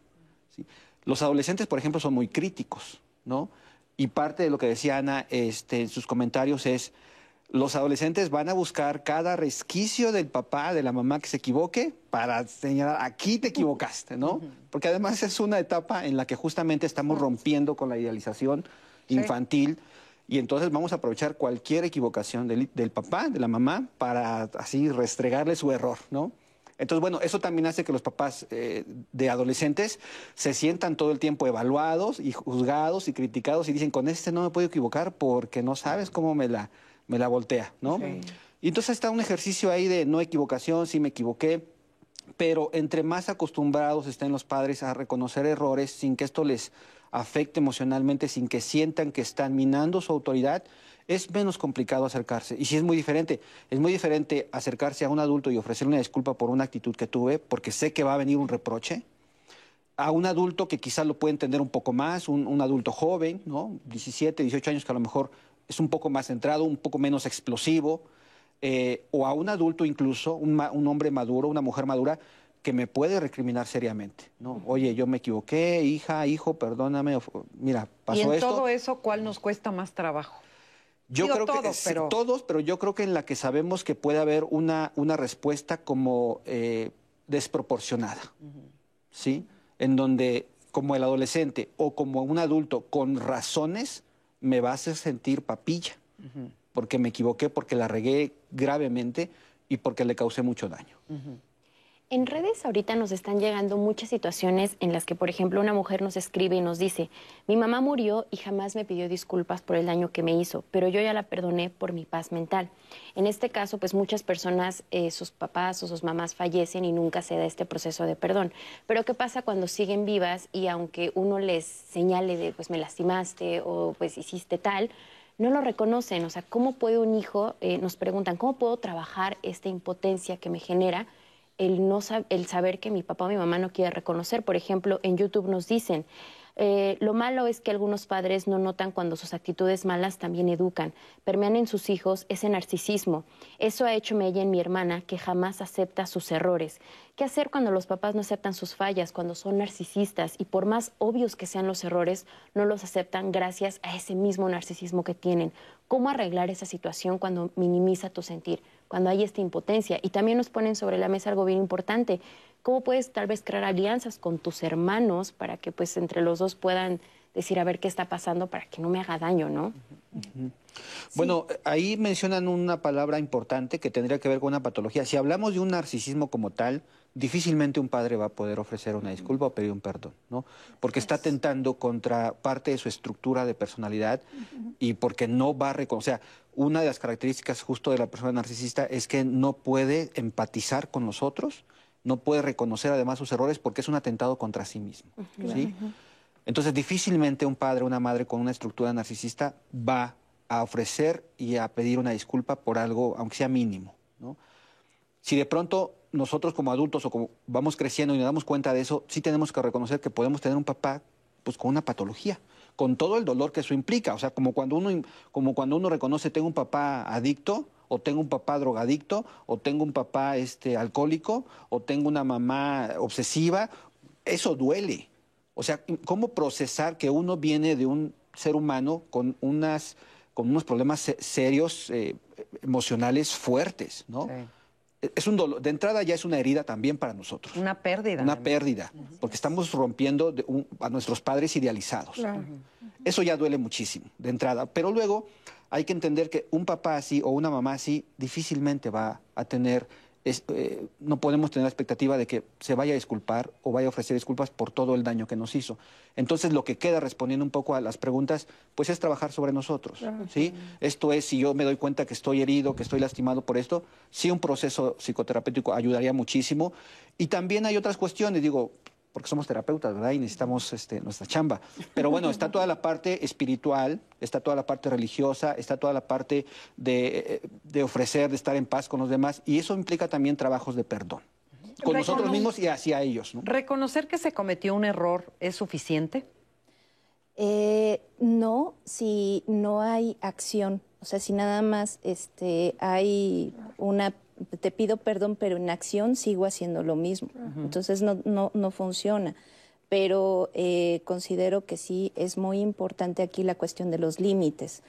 Los adolescentes, por ejemplo, son muy críticos, ¿no? Y parte de lo que decía Ana este, en sus comentarios es, los adolescentes van a buscar cada resquicio del papá, de la mamá que se equivoque para señalar, aquí te equivocaste, ¿no? Porque además es una etapa en la que justamente estamos rompiendo con la idealización infantil y entonces vamos a aprovechar cualquier equivocación del, del papá, de la mamá, para así restregarle su error, ¿no? Entonces, bueno, eso también hace que los papás eh, de adolescentes se sientan todo el tiempo evaluados y juzgados y criticados y dicen, con este no me puedo equivocar porque no sabes cómo me la, me la voltea, ¿no? Y entonces está un ejercicio ahí de no equivocación, sí me equivoqué, pero entre más acostumbrados estén los padres a reconocer errores sin que esto les afecte emocionalmente, sin que sientan que están minando su autoridad, es menos complicado acercarse. Y si es muy diferente, es muy diferente acercarse a un adulto y ofrecerle una disculpa por una actitud que tuve, porque sé que va a venir un reproche, a un adulto que quizás lo puede entender un poco más, un, adulto joven, ¿no? 17, 18 años que a lo mejor es un poco más centrado, un poco menos explosivo, eh, o a un adulto incluso, un, un, hombre maduro, una mujer madura, que me puede recriminar seriamente, ¿no? Oye, yo me equivoqué, hija, hijo, perdóname, mira, pasó esto. ¿Y en todo eso cuál nos cuesta más trabajo? Yo creo que pero... todos, pero yo creo que en la que sabemos que puede haber una, una respuesta como eh, desproporcionada, ¿sí? En donde como el adolescente o como un adulto con razones me va a hacer sentir papilla, porque me equivoqué, porque la regué gravemente y porque le causé mucho daño. En redes ahorita nos están llegando muchas situaciones en las que, por ejemplo, una mujer nos escribe y nos dice, mi mamá murió y jamás me pidió disculpas por el daño que me hizo, pero yo ya la perdoné por mi paz mental. En este caso, pues muchas personas, eh, sus papás o sus mamás fallecen y nunca se da este proceso de perdón. Pero ¿qué pasa cuando siguen vivas y aunque uno les señale de, pues me lastimaste o pues hiciste tal, no lo reconocen? O sea, ¿cómo puede un hijo, eh, nos preguntan, ¿cómo puedo trabajar esta impotencia que me genera? El, no el saber que mi papá o mi mamá no quiere reconocer. Por ejemplo, en YouTube nos dicen, Eh, lo malo es que algunos padres no notan cuando sus actitudes malas también educan, permean en sus hijos ese narcisismo. Eso ha hecho ella en mi hermana, que jamás acepta sus errores. ¿Qué hacer cuando los papás no aceptan sus fallas, cuando son narcisistas y por más obvios que sean los errores, no los aceptan gracias a ese mismo narcisismo que tienen? ¿Cómo arreglar esa situación cuando minimiza tu sentir, cuando hay esta impotencia? Y también nos ponen sobre la mesa algo bien importante. ¿Cómo puedes tal vez crear alianzas con tus hermanos para que pues entre los dos puedan decir a ver qué está pasando para que no me haga daño, ¿no? Bueno, ahí mencionan una palabra importante que tendría que ver con una patología. Si hablamos de un narcisismo como tal, difícilmente un padre va a poder ofrecer una disculpa o pedir un perdón, ¿no? Porque está atentando contra parte de su estructura de personalidad y porque no va a reconocer. O sea, una de las características justo de la persona narcisista es que no puede empatizar con los otros, no puede reconocer además sus errores porque es un atentado contra sí mismo, ¿sí? Entonces, difícilmente un padre o una madre con una estructura narcisista va a ofrecer y a pedir una disculpa por algo, aunque sea mínimo. ¿no? Si de pronto nosotros como adultos o como vamos creciendo y nos damos cuenta de eso, sí tenemos que reconocer que podemos tener un papá pues con una patología, con todo el dolor que eso implica. O sea, como cuando uno, como cuando uno reconoce tengo un papá adicto, o tengo un papá drogadicto, o tengo un papá este, alcohólico, o tengo una mamá obsesiva, eso duele. O sea, ¿cómo procesar que uno viene de un ser humano con, unas, con unos problemas serios, eh, emocionales fuertes, ¿no? Es un dolor, de entrada ya es una herida también para nosotros. Una pérdida. Una pérdida, porque estamos rompiendo a nuestros padres idealizados. Eso ya duele muchísimo, de entrada. Pero luego hay que entender que un papá así o una mamá así difícilmente va a tener eh, no podemos tener la expectativa de que se vaya a disculpar o vaya a ofrecer disculpas por todo el daño que nos hizo. Entonces, lo que queda respondiendo un poco a las preguntas, pues es trabajar sobre nosotros. ¿sí? Esto es, si yo me doy cuenta que estoy herido, que estoy lastimado por esto, sí un proceso psicoterapéutico ayudaría muchísimo. Y también hay otras cuestiones, digo, porque somos terapeutas, ¿verdad? Y necesitamos este, nuestra chamba. Pero bueno, está toda la parte espiritual, está toda la parte religiosa, está toda la parte de, de ofrecer, de estar en paz con los demás, y eso implica también trabajos de perdón. Con nosotros mismos y hacia ellos. ¿no? ¿Reconocer que se cometió un error es suficiente? Eh, no, si no hay acción. O sea, si nada más este, hay una te pido perdón, pero en acción sigo haciendo lo mismo. Entonces no, no, no funciona. Pero eh, considero que sí es muy importante aquí la cuestión de los límites,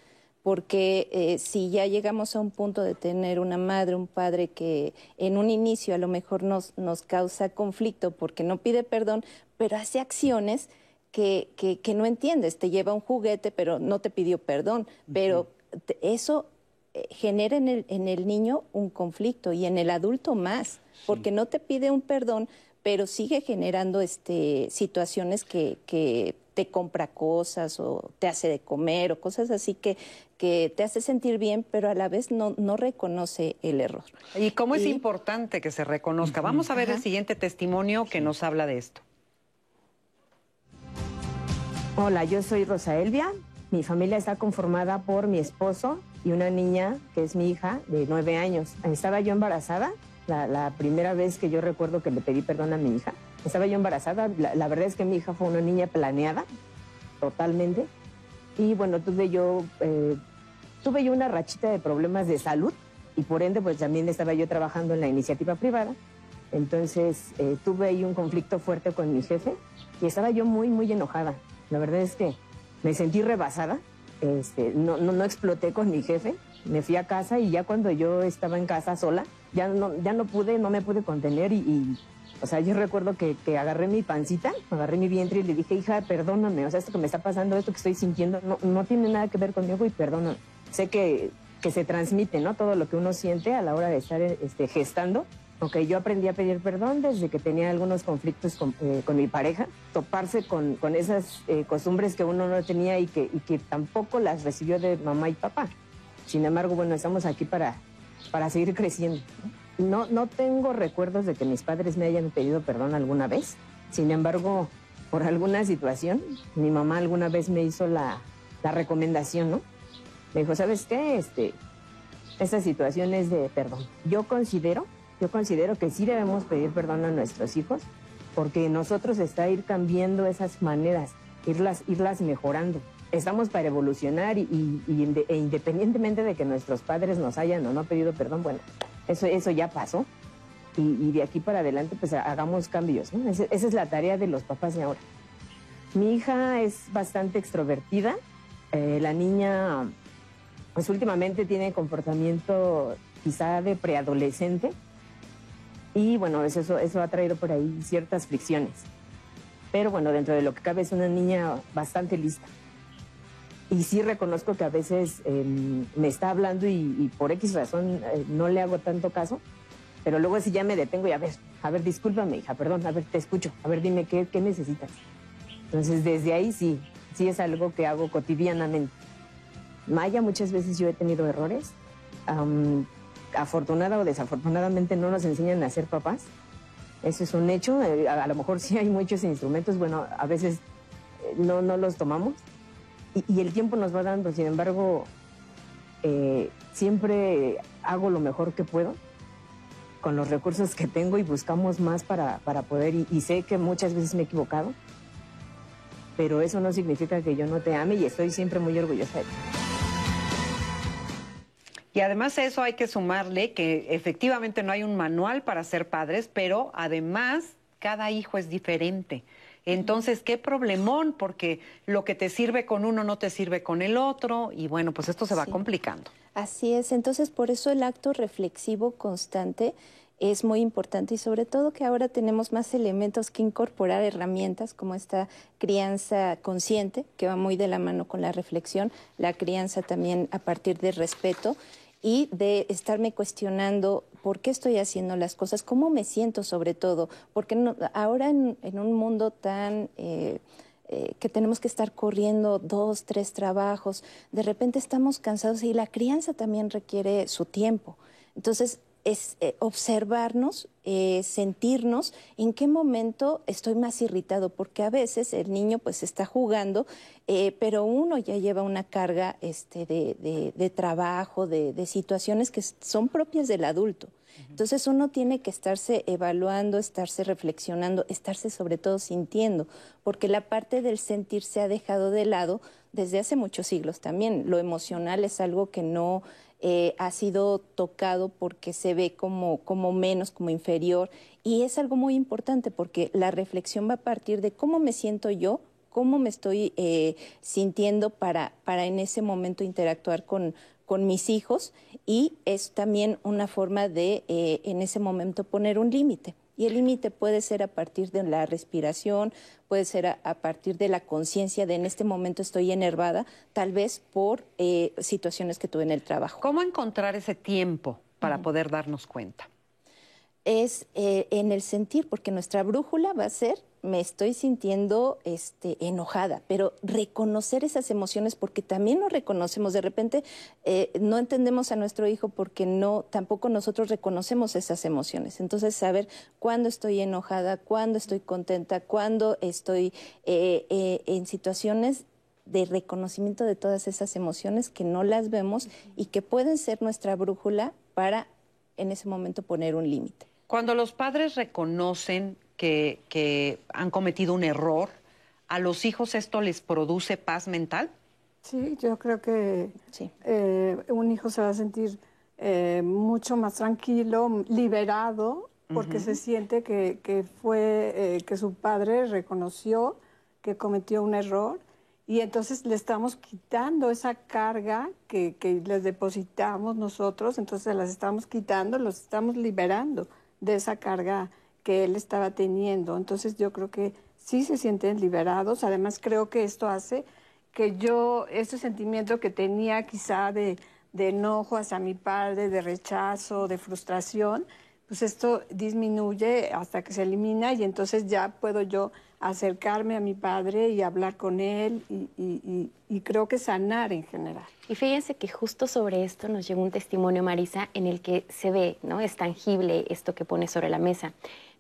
porque eh, si ya llegamos a un punto de tener una madre, un padre que en un inicio a lo mejor nos, nos causa conflicto porque no pide perdón, pero hace acciones que, que, no entiendes, te lleva un juguete, pero no te pidió perdón, pero eso genera en el, en el niño un conflicto y en el adulto más, porque no te pide un perdón, pero sigue generando este, situaciones que, que te compra cosas o te hace de comer o cosas así que, que te hace sentir bien, pero a la vez no, no reconoce el error. ¿Y cómo es importante que se reconozca? Vamos a ver el siguiente testimonio que nos habla de esto. Hola, yo soy Rosa Elvia. Mi familia está conformada por mi esposo, y una niña que es mi hija de nueve años. Estaba yo embarazada, la, primera vez que yo recuerdo que le pedí perdón a mi hija. Estaba yo embarazada, la, verdad es que mi hija fue una niña planeada, totalmente. Y bueno, tuve yo, eh, tuve yo una rachita de problemas de salud y por ende pues también estaba yo trabajando en la iniciativa privada. Entonces eh, tuve ahí un conflicto fuerte con mi jefe y estaba yo muy, muy enojada. La verdad es que me sentí rebasada este, no, no, no, exploté con mi jefe, me fui a casa y ya cuando yo estaba en casa sola, ya no, ya no pude, no me pude contener y, o sea, yo recuerdo que, que, agarré mi pancita, agarré mi vientre y le dije, hija, perdóname, o sea, esto que me está pasando, esto que estoy sintiendo, no, no tiene nada que ver conmigo y perdóname. Sé que, que se transmite, ¿no? Todo lo que uno siente a la hora de estar este, gestando Ok, yo aprendí a pedir perdón desde que tenía algunos conflictos con, eh, mi pareja, toparse con, con esas eh, costumbres que uno no tenía y que, y que tampoco las recibió de mamá y papá. Sin embargo, bueno, estamos aquí para, para seguir creciendo. No, no tengo recuerdos de que mis padres me hayan pedido perdón alguna vez. Sin embargo, por alguna situación, mi mamá alguna vez me hizo la, la recomendación, ¿no? Me dijo, ¿sabes qué? Este, esa situación es de perdón. Yo considero yo considero que sí debemos pedir perdón a nuestros hijos, porque nosotros está ir cambiando esas maneras. irlas, irlas mejorando. Estamos para evolucionar y, e independientemente de que nuestros padres nos hayan o no pedido perdón, bueno, eso, eso ya pasó. Y, de aquí para adelante, pues hagamos cambios. esa es la tarea de los papás de ahora. Mi hija es bastante extrovertida. Eh, la niña, pues últimamente tiene comportamiento quizá de preadolescente. Y bueno, eso, eso ha traído por ahí ciertas fricciones. Pero bueno, dentro de lo que cabe es una niña bastante lista. Y sí reconozco que a veces em, me está hablando y, por X razón eh, no le hago tanto caso. Pero luego si ya me detengo y a ver, a ver, discúlpame, hija, perdón, a ver, te escucho. A ver, dime, ¿qué, qué necesitas? Entonces, desde ahí sí, sí es algo que hago cotidianamente. Maya, muchas veces yo he tenido errores. Afortunada o desafortunadamente no nos enseñan a ser papás. Eso es un hecho. Eh, a, lo mejor sí hay muchos instrumentos, bueno, a veces eh, no, no los tomamos. Y, el tiempo nos va dando. Sin embargo, eh, siempre hago lo mejor que puedo con los recursos que tengo y buscamos más para, para poder. y sé que muchas veces me he equivocado pero eso no significa que yo no te ame y estoy siempre muy orgullosa de ti. Y además a eso hay que sumarle que efectivamente no hay un manual para ser padres, pero además cada hijo es diferente. Entonces, qué problemón, porque lo que te sirve con uno no te sirve con el otro, y bueno, pues esto se va complicando. Así es, entonces por eso el acto reflexivo constante es muy importante y sobre todo que ahora tenemos más elementos que incorporar, herramientas como esta crianza consciente, que va muy de la mano con la reflexión, la crianza también a partir del respeto y de estarme cuestionando por qué estoy haciendo las cosas, cómo me siento sobre todo, porque ahora en, un mundo tan... Eh, eh, que tenemos que estar corriendo dos, tres trabajos, de repente estamos cansados y la crianza también requiere su tiempo. Entonces, es eh, observarnos, eh, sentirnos en qué momento estoy más irritado, porque a veces el niño pues está jugando, eh, pero uno ya lleva una carga este, de, trabajo, de, situaciones que son propias del adulto. Entonces uno tiene que estarse evaluando, estarse reflexionando, estarse sobre todo sintiendo, porque la parte del sentir se ha dejado de lado desde hace muchos siglos también. Lo emocional es algo que no eh, ha sido tocado porque se ve como, como menos, como inferior. Y es algo muy importante porque la reflexión va a partir de cómo me siento yo, cómo me estoy eh, sintiendo para, para en ese momento interactuar con, con mis hijos y es también una forma de eh, en ese momento poner un límite. Y el límite puede ser a partir de la respiración, puede ser a, partir de la conciencia de en este momento estoy enervada, tal vez por eh, situaciones que tuve en el trabajo. ¿Cómo encontrar ese tiempo para poder darnos cuenta? Es eh, en el sentir, porque nuestra brújula va a ser me estoy sintiendo este, enojada, pero reconocer esas emociones porque también nos reconocemos. De repente eh, no entendemos a nuestro hijo porque no, tampoco nosotros reconocemos esas emociones. Entonces saber cuándo estoy enojada, cuándo estoy contenta, cuándo estoy eh, eh, en situaciones de reconocimiento de todas esas emociones que no las vemos y que pueden ser nuestra brújula para en ese momento poner un límite. Cuando los padres reconocen que, han cometido un error, ¿a los hijos esto les produce paz mental? Sí, yo creo que eh, un hijo se va a sentir eh, mucho más tranquilo, liberado, porque se siente que, fue, eh, que su padre reconoció que cometió un error y entonces le estamos quitando esa carga que, que les depositamos nosotros, entonces las estamos quitando, los estamos liberando de esa carga que él estaba teniendo. Entonces yo creo que sí se sienten liberados. Además creo que esto hace que yo, ese sentimiento que tenía quizá de, de enojo hacia mi padre, de rechazo, de frustración, pues esto disminuye hasta que se elimina y entonces ya puedo yo acercarme a mi padre y hablar con él y, creo que sanar en general. Y fíjense que justo sobre esto nos llegó un testimonio, Marisa, en el que se ve, ¿no? Es tangible esto que pone sobre la mesa.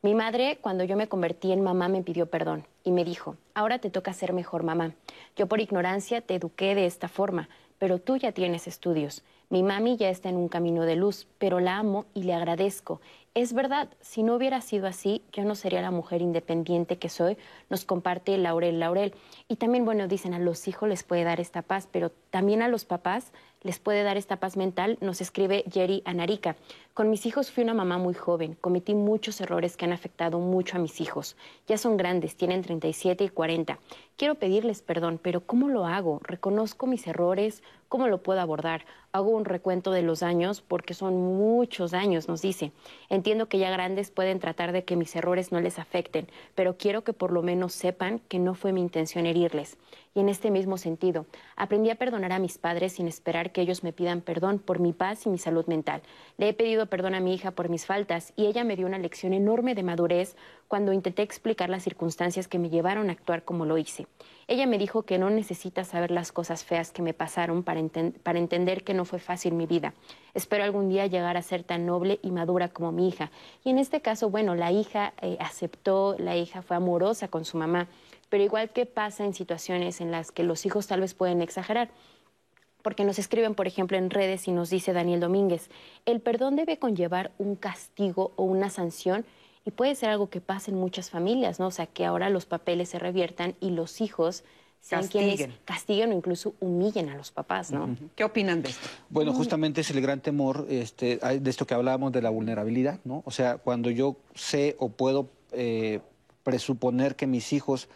Mi madre, cuando yo me convertí en mamá, me pidió perdón y me dijo, ahora te toca ser mejor mamá. Yo por ignorancia te eduqué de esta forma, pero tú ya tienes estudios. Mi mami ya está en un camino de luz, pero la amo y le agradezco. Es verdad, si no hubiera sido así, yo no sería la mujer independiente que soy, nos comparte Laurel Laurel. Y también, bueno, dicen, a los hijos les puede dar esta paz, pero también a los papás les puede dar esta paz mental, nos escribe Jerry Anarica. Con mis hijos fui una mamá muy joven, cometí muchos errores que han afectado mucho a mis hijos. Ya son grandes, tienen 37 y 40. Quiero pedirles perdón, pero ¿cómo lo hago? ¿Reconozco mis errores? ¿Cómo lo puedo abordar? Hago un recuento de los años porque son muchos años, nos dice. Entiendo que ya grandes pueden tratar de que mis errores no les afecten, pero quiero que por lo menos sepan que no fue mi intención herirles. Y en este mismo sentido, aprendí a perdonar a mis padres sin esperar que ellos me pidan perdón por mi paz y mi salud mental. Le he pedido perdón a mi hija por mis faltas y ella me dio una lección enorme de madurez cuando intenté explicar las circunstancias que me llevaron a actuar como lo hice. Ella me dijo que no necesita saber las cosas feas que me pasaron para, para, entender que no fue fácil mi vida. Espero algún día llegar a ser tan noble y madura como mi hija. Y en este caso, bueno, la hija eh, aceptó, la hija fue amorosa con su mamá pero igual que pasa en situaciones en las que los hijos tal vez pueden exagerar. Porque nos escriben, por ejemplo, en redes y nos dice Daniel Domínguez, el perdón debe conllevar un castigo o una sanción y puede ser algo que pasa en muchas familias, ¿no? O sea, que ahora los papeles se reviertan y los hijos sean castiguen. quienes castiguen o incluso humillen a los papás, ¿no? ¿Qué opinan de esto? Bueno, justamente es el gran temor este, de esto que hablábamos de la vulnerabilidad, ¿no? O sea, cuando yo sé o puedo eh, presuponer que mis hijos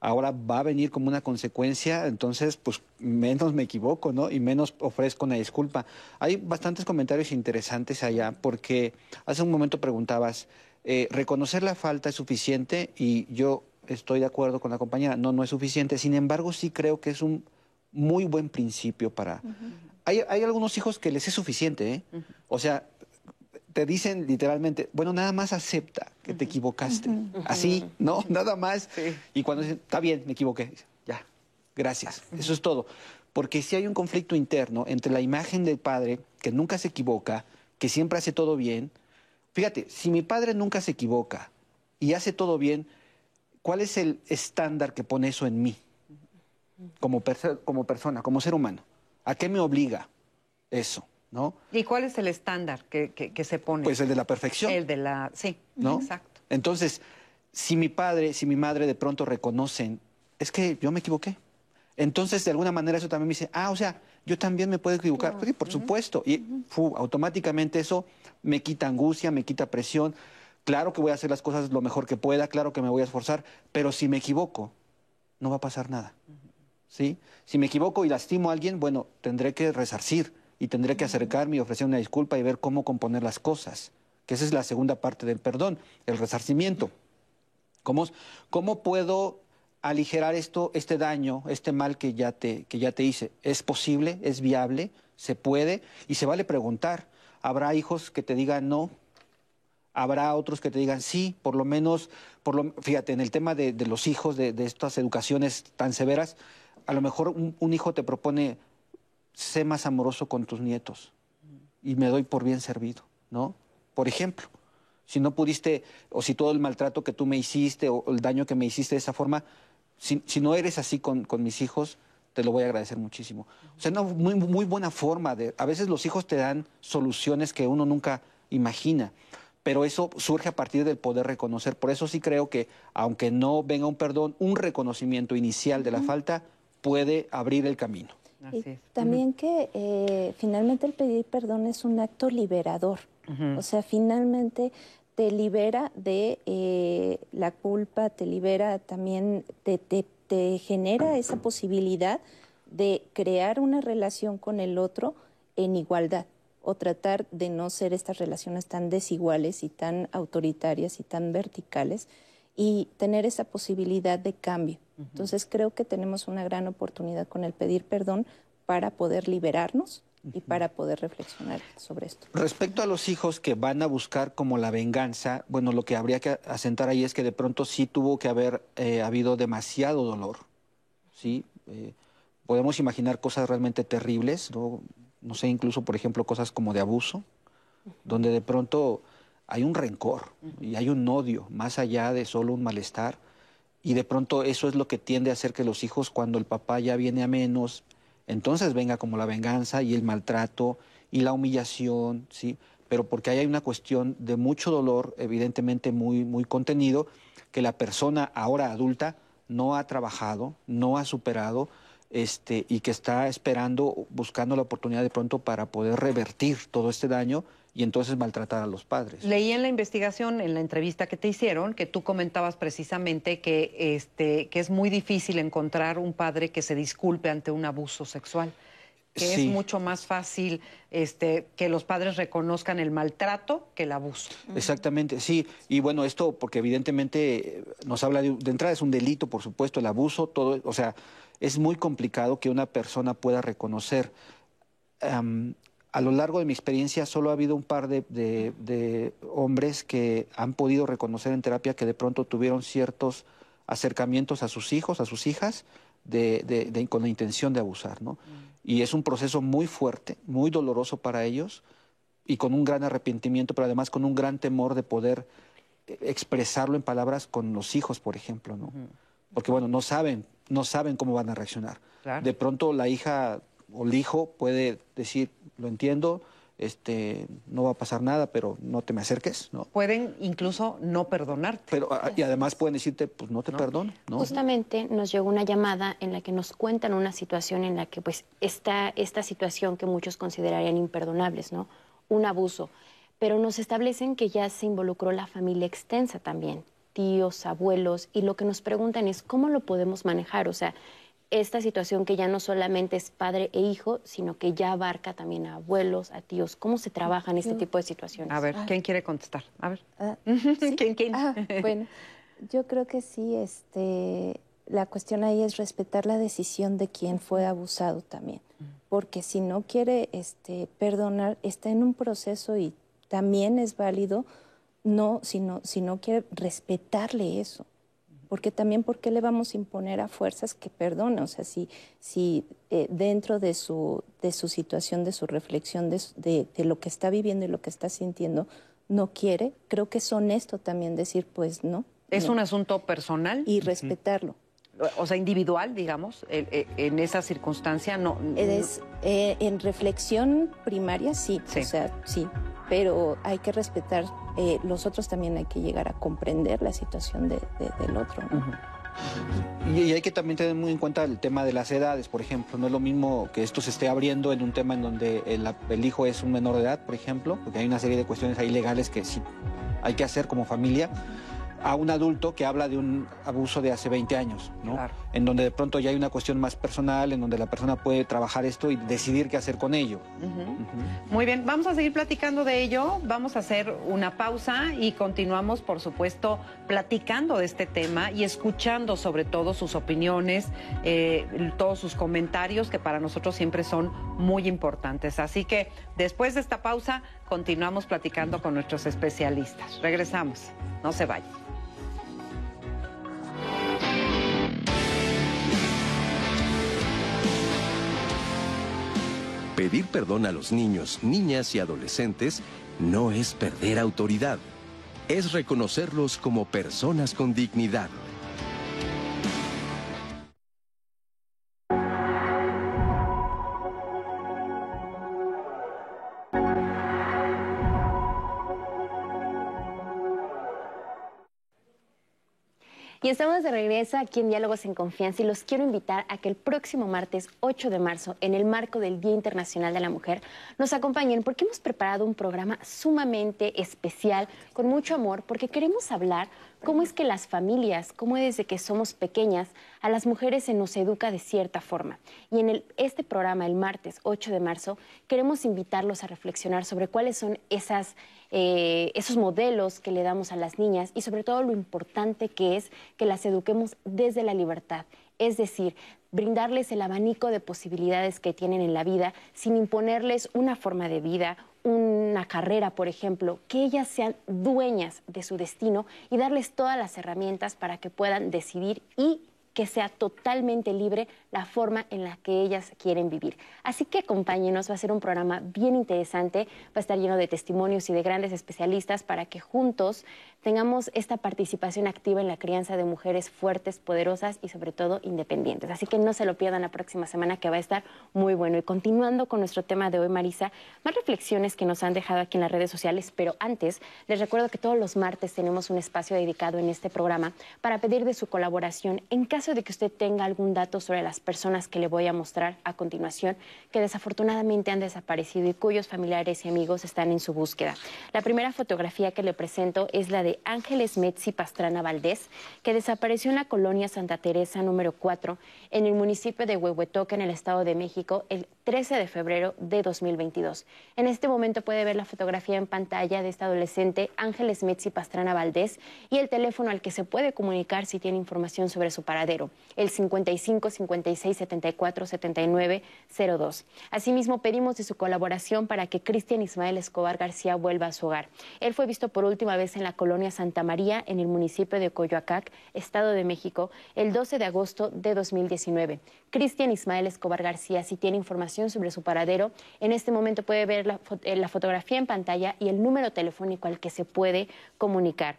ahora va a venir como una consecuencia, entonces pues menos me equivoco, ¿no? Y menos ofrezco una disculpa. Hay bastantes comentarios interesantes allá porque hace un momento preguntabas, eh, ¿reconocer la falta es suficiente? Y yo estoy de acuerdo con la compañera, no, no es suficiente. Sin embargo, sí creo que es un muy buen principio para... hay, hay, algunos hijos que les es suficiente, ¿eh? O sea, te dicen literalmente, bueno, nada más acepta que te equivocaste. Así, ¿no? Nada más. Y cuando dicen, está bien, me equivoqué, ya, gracias. Eso es todo. Porque si hay un conflicto interno entre la imagen del padre, que nunca se equivoca, que siempre hace todo bien. Fíjate, si mi padre nunca se equivoca y hace todo bien, ¿cuál es el estándar que pone eso en mí? Como, como persona, como ser humano. ¿A qué me obliga eso? ¿No? ¿Y cuál es el estándar que, se pone? Pues el de la perfección. El de la, sí, ¿no? exacto. Entonces, si mi padre, si mi madre de pronto reconocen, es que yo me equivoqué. Entonces, de alguna manera eso también me dice, ah, o sea, yo también me puedo equivocar. Sí, por supuesto. Y automáticamente eso me quita angustia, me quita presión. Claro que voy a hacer las cosas lo mejor que pueda, claro que me voy a esforzar, pero si me equivoco, no va a pasar nada. ¿Sí? Si me equivoco y lastimo a alguien, bueno, tendré que resarcir y tendré que acercarme y ofrecer una disculpa y ver cómo componer las cosas, que esa es la segunda parte del perdón, el resarcimiento. ¿Cómo, cómo puedo aligerar esto, este daño, este mal que ya, te, que ya te hice? ¿Es posible? ¿Es viable? ¿Se puede? Y se vale preguntar. ¿Habrá hijos que te digan no? habrá otros que te digan sí, por lo menos, por lo, fíjate, en el tema de, los hijos, de, estas educaciones tan severas, a lo mejor un, hijo te propone, sé más amoroso con tus nietos y me doy por bien servido, ¿no? Por ejemplo, si no pudiste, o si todo el maltrato que tú me hiciste o el daño que me hiciste de esa forma, si, no eres así con, mis hijos, te lo voy a agradecer muchísimo. O sea, una muy, muy buena forma de... A veces los hijos te dan soluciones que uno nunca imagina, pero eso surge a partir del poder reconocer. Por eso sí creo que, aunque no venga un perdón, un reconocimiento inicial de la falta puede abrir el camino también que eh, finalmente el pedir perdón es un acto liberador. O sea, finalmente te libera de eh, la culpa, te libera también, te, te, genera esa posibilidad de crear una relación con el otro en igualdad o tratar de no ser estas relaciones tan desiguales y tan autoritarias y tan verticales y tener esa posibilidad de cambio. Entonces creo que tenemos una gran oportunidad con el pedir perdón para poder liberarnos y para poder reflexionar sobre esto. Respecto a los hijos que van a buscar como la venganza, bueno, lo que habría que asentar ahí es que de pronto sí tuvo que haber eh, habido demasiado dolor, ¿sí? Eh, podemos imaginar cosas realmente terribles, ¿no? no sé, incluso, por ejemplo, cosas como de abuso, donde de pronto hay un rencor y hay un odio, más allá de solo un malestar. Y de pronto eso es lo que tiende a hacer que los hijos, cuando el papá ya viene a menos, entonces venga como la venganza y el maltrato y la humillación, ¿sí? Pero porque ahí hay una cuestión de mucho dolor, evidentemente muy, muy contenido, que la persona ahora adulta no ha trabajado, no ha superado, este, y que está esperando, buscando la oportunidad de pronto para poder revertir todo este daño y entonces maltratar a los padres. Leí en la investigación, en la entrevista que te hicieron, que tú comentabas precisamente que, este, que es muy difícil encontrar un padre que se disculpe ante un abuso sexual que es mucho más fácil este, que los padres reconozcan el maltrato que el abuso. Exactamente, sí. Y bueno, esto porque evidentemente nos habla de, de entrada, es un delito, por supuesto, el abuso, todo, o sea, es muy complicado que una persona pueda reconocer. A lo largo de mi experiencia solo ha habido un par de, hombres que han podido reconocer en terapia que de pronto tuvieron ciertos acercamientos a sus hijos, a sus hijas, con la intención de abusar. ¿no? Y es un proceso muy fuerte, muy doloroso para ellos y con un gran arrepentimiento, pero además con un gran temor de poder expresarlo en palabras con los hijos, por ejemplo. ¿no? Porque bueno, no saben no saben cómo van a reaccionar. De pronto la hija o el hijo puede decir, lo entiendo, este, no va a pasar nada, pero no te me acerques, ¿no? Pueden incluso no perdonarte. Pero, ah, y además pueden decirte, pues no te perdono. ¿no? Justamente nos llegó una llamada en la que nos cuentan una situación en la que pues está esta situación que muchos considerarían imperdonables, ¿no? Un abuso. Pero nos establecen que ya se involucró la familia extensa también tíos, abuelos, y lo que nos preguntan es cómo lo podemos manejar, o sea, esta situación que ya no solamente es padre e hijo, sino que ya abarca también a abuelos, a tíos, ¿cómo se trabaja en este tipo de situaciones? A ver, ¿quién quiere contestar? A ver. Ah, ¿Quién, quién? Ah, bueno, yo creo que sí, este, la cuestión ahí es respetar la decisión de quien fue abusado también, porque si no quiere este, perdonar, está en un proceso y también es válido no, sino, si no quiere respetarle eso. Porque también, ¿por qué le vamos a imponer a fuerzas que perdone? O sea, si, si eh, dentro de su, de su situación, de su reflexión, de, lo que está viviendo y lo que está sintiendo, no quiere, creo que es honesto también decir, pues no. ¿Es un asunto personal? Y respetarlo. O sea, individual, digamos, en, esa circunstancia, no. Es, eh, en reflexión primaria, sí, sí, o sea, sí, pero hay que respetar eh, los otros también hay que llegar a comprender la situación del otro. Y hay que también tener muy en cuenta el tema de las edades, por ejemplo. No es lo mismo que esto se esté abriendo en un tema en donde el, hijo es un menor de edad, por ejemplo, porque hay una serie de cuestiones ahí legales que sí hay que hacer como familia a un adulto que habla de un abuso de hace 20 años, ¿no? En donde de pronto ya hay una cuestión más personal, en donde la persona puede trabajar esto y decidir qué hacer con ello. Muy bien, vamos a seguir platicando de ello, vamos a hacer una pausa y continuamos, por supuesto, platicando de este tema y escuchando sobre todo sus opiniones, eh, todos sus comentarios, que para nosotros siempre son muy importantes. Así que después de esta pausa, continuamos platicando con nuestros especialistas. Regresamos, no se vayan. Pedir perdón a los niños, niñas y adolescentes no es perder autoridad, es reconocerlos como personas con dignidad. Y estamos de regreso aquí en Diálogos en Confianza y los quiero invitar a que el próximo martes 8 de marzo, en el marco del Día Internacional de la Mujer, nos acompañen porque hemos preparado un programa sumamente especial, con mucho amor, porque queremos hablar cómo es que las familias, cómo desde que somos pequeñas, a las mujeres se nos educa de cierta forma. Y en este programa, el martes 8 de marzo, queremos invitarlos a reflexionar sobre cuáles son eh, esos modelos que le damos a las niñas y sobre todo lo importante que es que las eduquemos desde la libertad. Es decir, brindarles el abanico de posibilidades que tienen en la vida sin imponerles una forma de vida, una carrera, por ejemplo, que ellas sean dueñas de su destino y darles todas las herramientas para que puedan decidir y que sea totalmente libre la forma en la que ellas quieren vivir. Así que acompáñenos, va a ser un programa bien interesante, va a estar lleno de testimonios y de grandes especialistas para que juntos tengamos esta participación activa en la crianza de mujeres fuertes, poderosas y sobre todo independientes. Así que no se lo pierdan la próxima semana que va a estar muy bueno. Y continuando con nuestro tema de hoy, Marisa, más reflexiones que nos han dejado aquí en las redes sociales, pero antes les recuerdo que todos los martes tenemos un espacio dedicado en este programa para pedir de su colaboración en caso de que usted tenga algún dato sobre las personas que le voy a mostrar a continuación que desafortunadamente han desaparecido y cuyos familiares y amigos están en su búsqueda. La primera fotografía que le presento es la de Ángeles Metzi Pastrana Valdés, que desapareció en la colonia Santa Teresa número 4 en el municipio de Huehuetoca, en el Estado de México, el 13 de febrero de 2022. En este momento puede ver la fotografía en pantalla de esta adolescente Ángeles Metzi Pastrana Valdés y el teléfono al que se puede comunicar si tiene información sobre su paradero, el 55 56 74 79 02. Asimismo, pedimos de su colaboración para que Cristian Ismael Escobar García vuelva a su hogar. Él fue visto por última vez en la colonia Santa María, en el municipio de Coyoacac, Estado de México, el 12 de agosto de 2019. Cristian Ismael Escobar García, si tiene información sobre su paradero, en este momento puede ver la, eh, la fotografía en pantalla y el número telefónico al que se puede comunicar.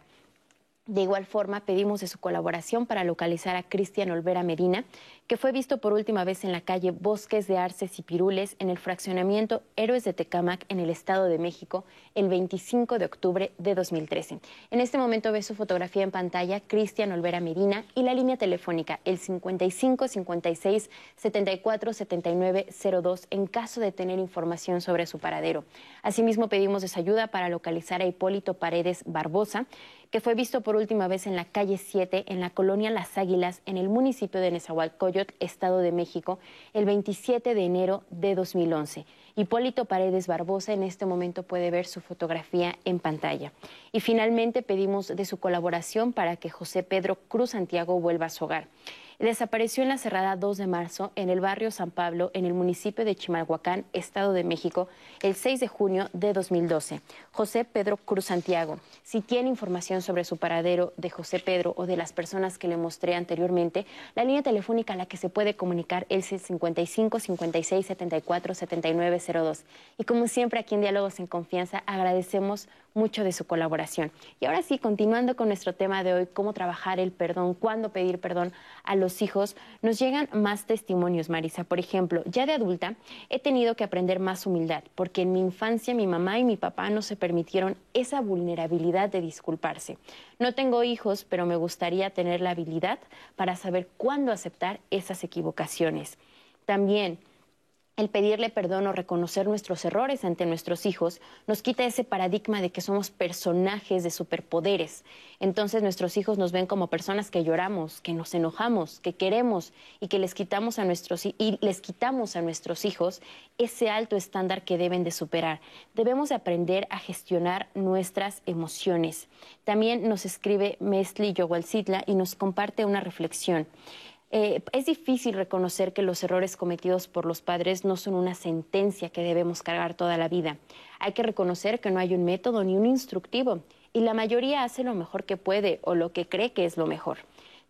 De igual forma, pedimos de su colaboración para localizar a Cristian Olvera Medina, que fue visto por última vez en la calle Bosques de Arces y Pirules en el fraccionamiento Héroes de Tecamac en el Estado de México el 25 de octubre de 2013. En este momento ve su fotografía en pantalla Cristian Olvera Medina y la línea telefónica el 55 56 74 79 02 en caso de tener información sobre su paradero. Asimismo pedimos ayuda para localizar a Hipólito Paredes Barbosa, que fue visto por última vez en la calle 7 en la colonia Las Águilas en el municipio de Nezahualcóyotl, Estado de México, el 27 de enero de 2011. Hipólito Paredes Barbosa en este momento puede ver su fotografía en pantalla. Y finalmente pedimos de su colaboración para que José Pedro Cruz Santiago vuelva a su hogar. Desapareció en la cerrada 2 de marzo en el barrio San Pablo, en el municipio de Chimalhuacán, Estado de México, el 6 de junio de 2012. José Pedro Cruz Santiago. Si tiene información sobre su paradero de José Pedro o de las personas que le mostré anteriormente, la línea telefónica a la que se puede comunicar es el 55 56 74 79 02. Y como siempre aquí en Diálogos en Confianza agradecemos mucho de su colaboración. Y ahora sí, continuando con nuestro tema de hoy, cómo trabajar el perdón, cuándo pedir perdón a los hijos, nos llegan más testimonios, Marisa. Por ejemplo, ya de adulta he tenido que aprender más humildad, porque en mi infancia mi mamá y mi papá no se permitieron esa vulnerabilidad de disculparse. No tengo hijos, pero me gustaría tener la habilidad para saber cuándo aceptar esas equivocaciones. También el pedirle perdón o reconocer nuestros errores ante nuestros hijos nos quita ese paradigma de que somos personajes de superpoderes. Entonces nuestros hijos nos ven como personas que lloramos, que nos enojamos, que queremos y que les quitamos a nuestros y les quitamos a nuestros hijos ese alto estándar que deben de superar. Debemos aprender a gestionar nuestras emociones. También nos escribe Mesli Yowalcitla y nos comparte una reflexión. Eh, es difícil reconocer que los errores cometidos por los padres no son una sentencia que debemos cargar toda la vida. Hay que reconocer que no hay un método ni un instructivo y la mayoría hace lo mejor que puede o lo que cree que es lo mejor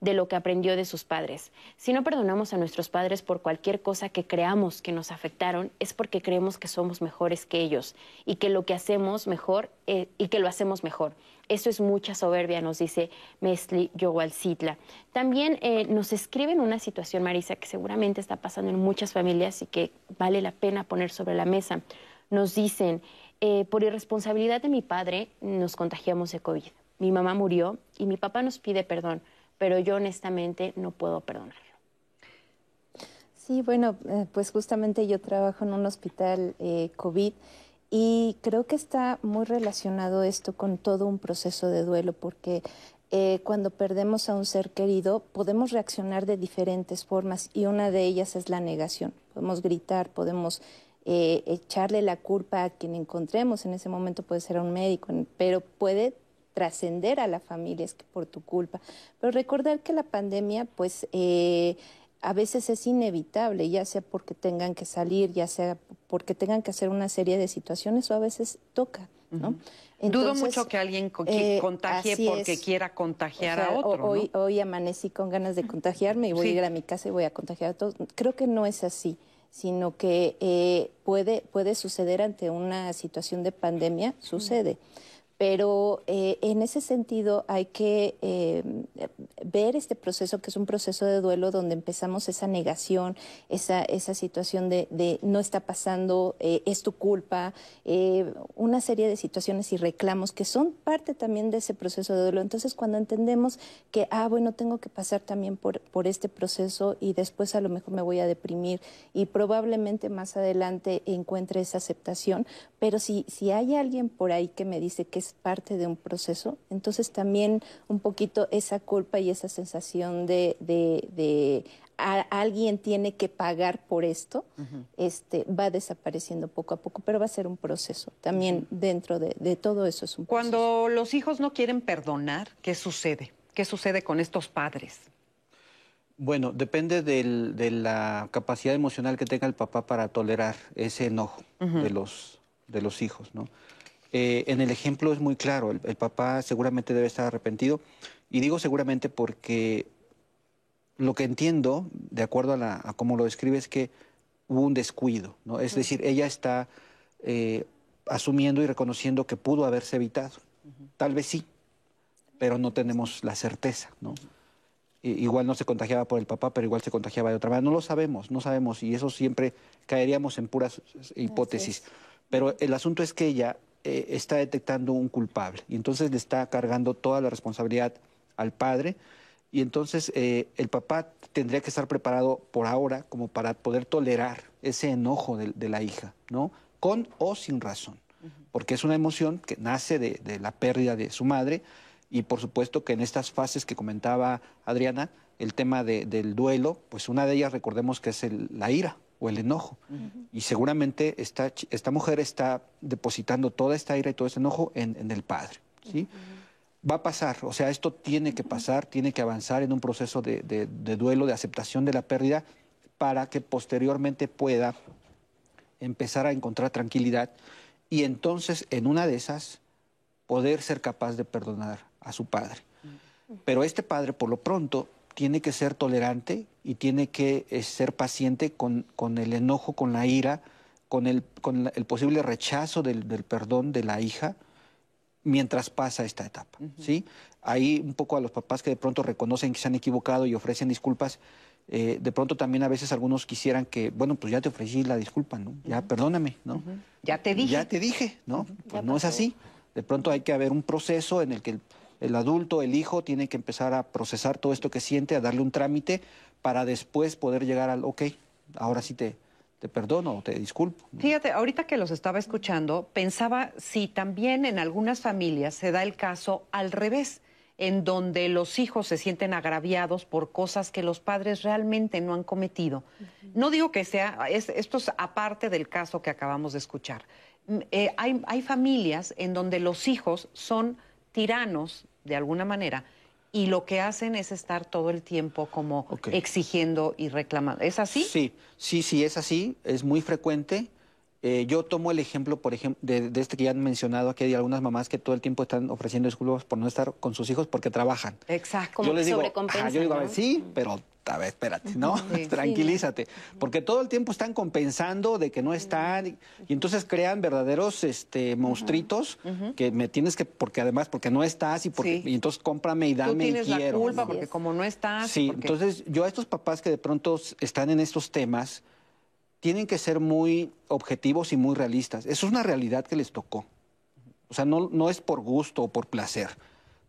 de lo que aprendió de sus padres. Si no perdonamos a nuestros padres por cualquier cosa que creamos que nos afectaron, es porque creemos que somos mejores que ellos y que lo que hacemos mejor eh, y que lo hacemos mejor. Eso es mucha soberbia, nos dice Mesli Yowalcitla. También eh, nos escriben una situación, Marisa, que seguramente está pasando en muchas familias y que vale la pena poner sobre la mesa. Nos dicen, eh, por irresponsabilidad de mi padre nos contagiamos de COVID. Mi mamá murió y mi papá nos pide perdón, pero yo honestamente no puedo perdonarlo. Sí, bueno, eh, pues justamente yo trabajo en un hospital COVID y creo que está muy relacionado esto con todo un proceso de duelo, porque eh, cuando perdemos a un ser querido podemos reaccionar de diferentes formas y una de ellas es la negación. Podemos gritar, podemos eh, echarle la culpa a quien encontremos, en ese momento puede ser a un médico, pero puede trascender a la familia, es que por tu culpa. Pero recordar que la pandemia, pues... Eh, a veces es inevitable, ya sea porque tengan que salir, ya sea porque tengan que hacer una serie de situaciones o a veces toca, ¿no? Dudo mucho que alguien eh, contagie porque quiera contagiar a otro. Hoy, hoy amanecí con ganas de contagiarme y voy a ir a mi casa y voy a contagiar a todos. Creo que no es así, sino que eh, puede, puede suceder ante una situación de pandemia, sucede Pero eh, en ese sentido hay que eh, ver este proceso, que es un proceso de duelo donde empezamos esa negación, esa, esa situación de, no está pasando, eh, es tu culpa, una serie de situaciones y reclamos que son parte también de ese proceso de duelo. Entonces, cuando entendemos que, ah, bueno, tengo que pasar también por, por este proceso y después a lo mejor me voy a deprimir y probablemente más adelante encuentre esa aceptación, pero si, si hay alguien por ahí que me dice que es parte de un proceso, entonces también un poquito esa culpa y esa sensación de, de, alguien tiene que pagar por esto, este, va desapareciendo poco a poco, pero va a ser un proceso. También dentro de, de, todo eso es un proceso. Cuando los hijos no quieren perdonar, ¿qué sucede? ¿Qué sucede con estos padres? Bueno, depende de la capacidad emocional que tenga el papá para tolerar ese enojo de, los, de los hijos, ¿no? Eh, en el ejemplo es muy claro, el, papá seguramente debe estar arrepentido. Y digo seguramente porque lo que entiendo, de acuerdo a, cómo lo describe, es que hubo un descuido. ¿no? Es decir, ella está eh, asumiendo y reconociendo que pudo haberse evitado. Tal vez sí, pero no tenemos la certeza. ¿no? igual no se contagiaba por el papá, pero igual se contagiaba de otra manera. No lo sabemos, no sabemos, y eso siempre caeríamos en puras hipótesis. Pero el asunto es que ella eh, está detectando un culpable. Y entonces le está cargando toda la responsabilidad al padre. Y entonces eh, el papá tendría que estar preparado por ahora como para poder tolerar ese enojo de, la hija, ¿no? Con o sin razón, porque es una emoción que nace de, la pérdida de su madre. Y por supuesto que en estas fases que comentaba Adriana, el tema del duelo, pues una de ellas recordemos que es la ira, o el enojo. Y seguramente esta, esta mujer está depositando toda esta ira y todo ese enojo en, el padre. ¿sí? Va a pasar, o sea, esto tiene que pasar, tiene que avanzar en un proceso de, duelo, de aceptación de la pérdida, para que posteriormente pueda empezar a encontrar tranquilidad y entonces en una de esas poder ser capaz de perdonar a su padre. Pero este padre, por lo pronto, tiene que ser tolerante y tiene que eh, ser paciente con, con, el enojo, con la ira, con el, con el posible rechazo del, perdón de la hija mientras pasa esta etapa. ¿sí? Ahí un poco a los papás que de pronto reconocen que se han equivocado y ofrecen disculpas, eh, de pronto también a veces algunos quisieran que, bueno, pues ya te ofrecí la disculpa, ¿no? Ya perdóname, ¿no? Ya te dije. Ya te dije, ¿no? Pues no es así. De pronto hay que haber un proceso en el que el el adulto, el hijo, tiene que empezar a procesar todo esto que siente, a darle un trámite para después poder llegar al, ok, ahora sí te, te perdono o te disculpo. Fíjate, ahorita que los estaba escuchando, pensaba si también en algunas familias se da el caso al revés, en donde los hijos se sienten agraviados por cosas que los padres realmente no han cometido. No digo que sea, esto es aparte del caso que acabamos de escuchar. Mm, eh, hay, hay familias en donde los hijos son tiranos de alguna manera y lo que hacen es estar todo el tiempo como exigiendo y reclamando. ¿Es así? Sí, sí, sí, es así, es muy frecuente. Eh, yo tomo el ejemplo, por ejemplo, de, este que ya han mencionado aquí, hay algunas mamás que todo el tiempo están ofreciendo disculpas por no estar con sus hijos porque trabajan. Exacto. Como yo les digo, yo digo, sí, pero a ver, espérate, ¿no? Tranquilízate. Porque todo el tiempo están compensando de que no están y, entonces crean verdaderos este monstruitos que me tienes que, porque además, porque no estás y, porque, y entonces cómprame y dame Tú tienes y quiero. la culpa porque como no estás. Sí, entonces yo a estos papás que de pronto están en estos temas, tienen que ser muy objetivos y muy realistas. Eso es una realidad que les tocó. O sea, no, no es por gusto o por placer.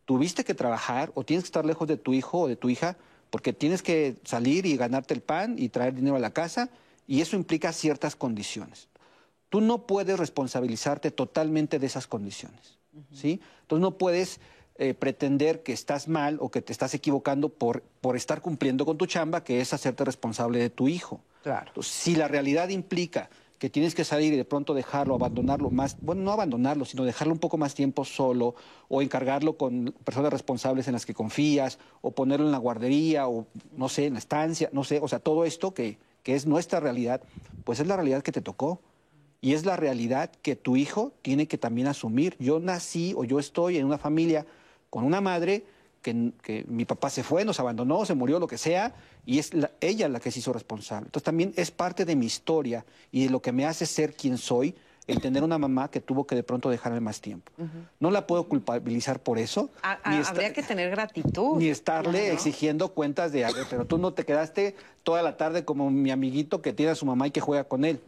Tuviste que trabajar o tienes que estar lejos de tu hijo o de tu hija porque tienes que salir y ganarte el pan y traer dinero a la casa y eso implica ciertas condiciones. Tú no puedes responsabilizarte totalmente de esas condiciones, ¿sí? Entonces no puedes eh, pretender que estás mal o que te estás equivocando por, por estar cumpliendo con tu chamba, que es hacerte responsable de tu hijo. Claro. si la realidad implica que tienes que salir y de pronto dejarlo, abandonarlo más, bueno, no abandonarlo, sino dejarlo un poco más tiempo solo o encargarlo con personas responsables en las que confías o ponerlo en la guardería o no sé, en la estancia, no sé, o sea, todo esto que, que es nuestra realidad, pues es la realidad que te tocó y es la realidad que tu hijo tiene que también asumir. Yo nací o yo estoy en una familia con una madre que, mi papá se fue, nos abandonó, se murió, lo que sea, y es ella la que se hizo responsable. Entonces también es parte de mi historia y de lo que me hace ser quien soy, el tener una mamá que tuvo que de pronto dejarme más tiempo. No la puedo culpabilizar por eso. habría que tener gratitud. Ni estarle exigiendo cuentas de, algo, pero tú no te quedaste toda la tarde como mi amiguito que tiene a su mamá y que juega con él.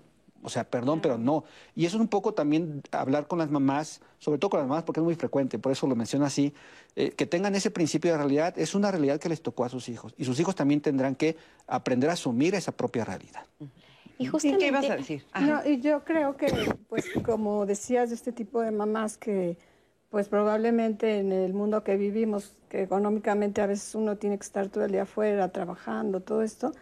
O sea, perdón, pero no. Y eso es un poco también hablar con las mamás, sobre todo con las mamás, porque es muy frecuente, por eso lo menciono así, eh, que tengan ese principio de realidad, es una realidad que les tocó a sus hijos. Y sus hijos también tendrán que aprender a asumir esa propia realidad. Y justamente... ¿Qué ibas a decir? No, y yo creo que, pues, como decías, de este tipo de mamás que, pues, probablemente en el mundo que vivimos, que económicamente a veces uno tiene que estar todo el día afuera trabajando, todo esto,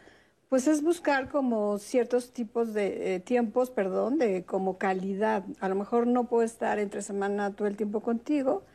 pues es buscar como ciertos tipos de eh, tiempos, perdón, de como calidad. A lo mejor no puedo estar entre semana todo el tiempo contigo,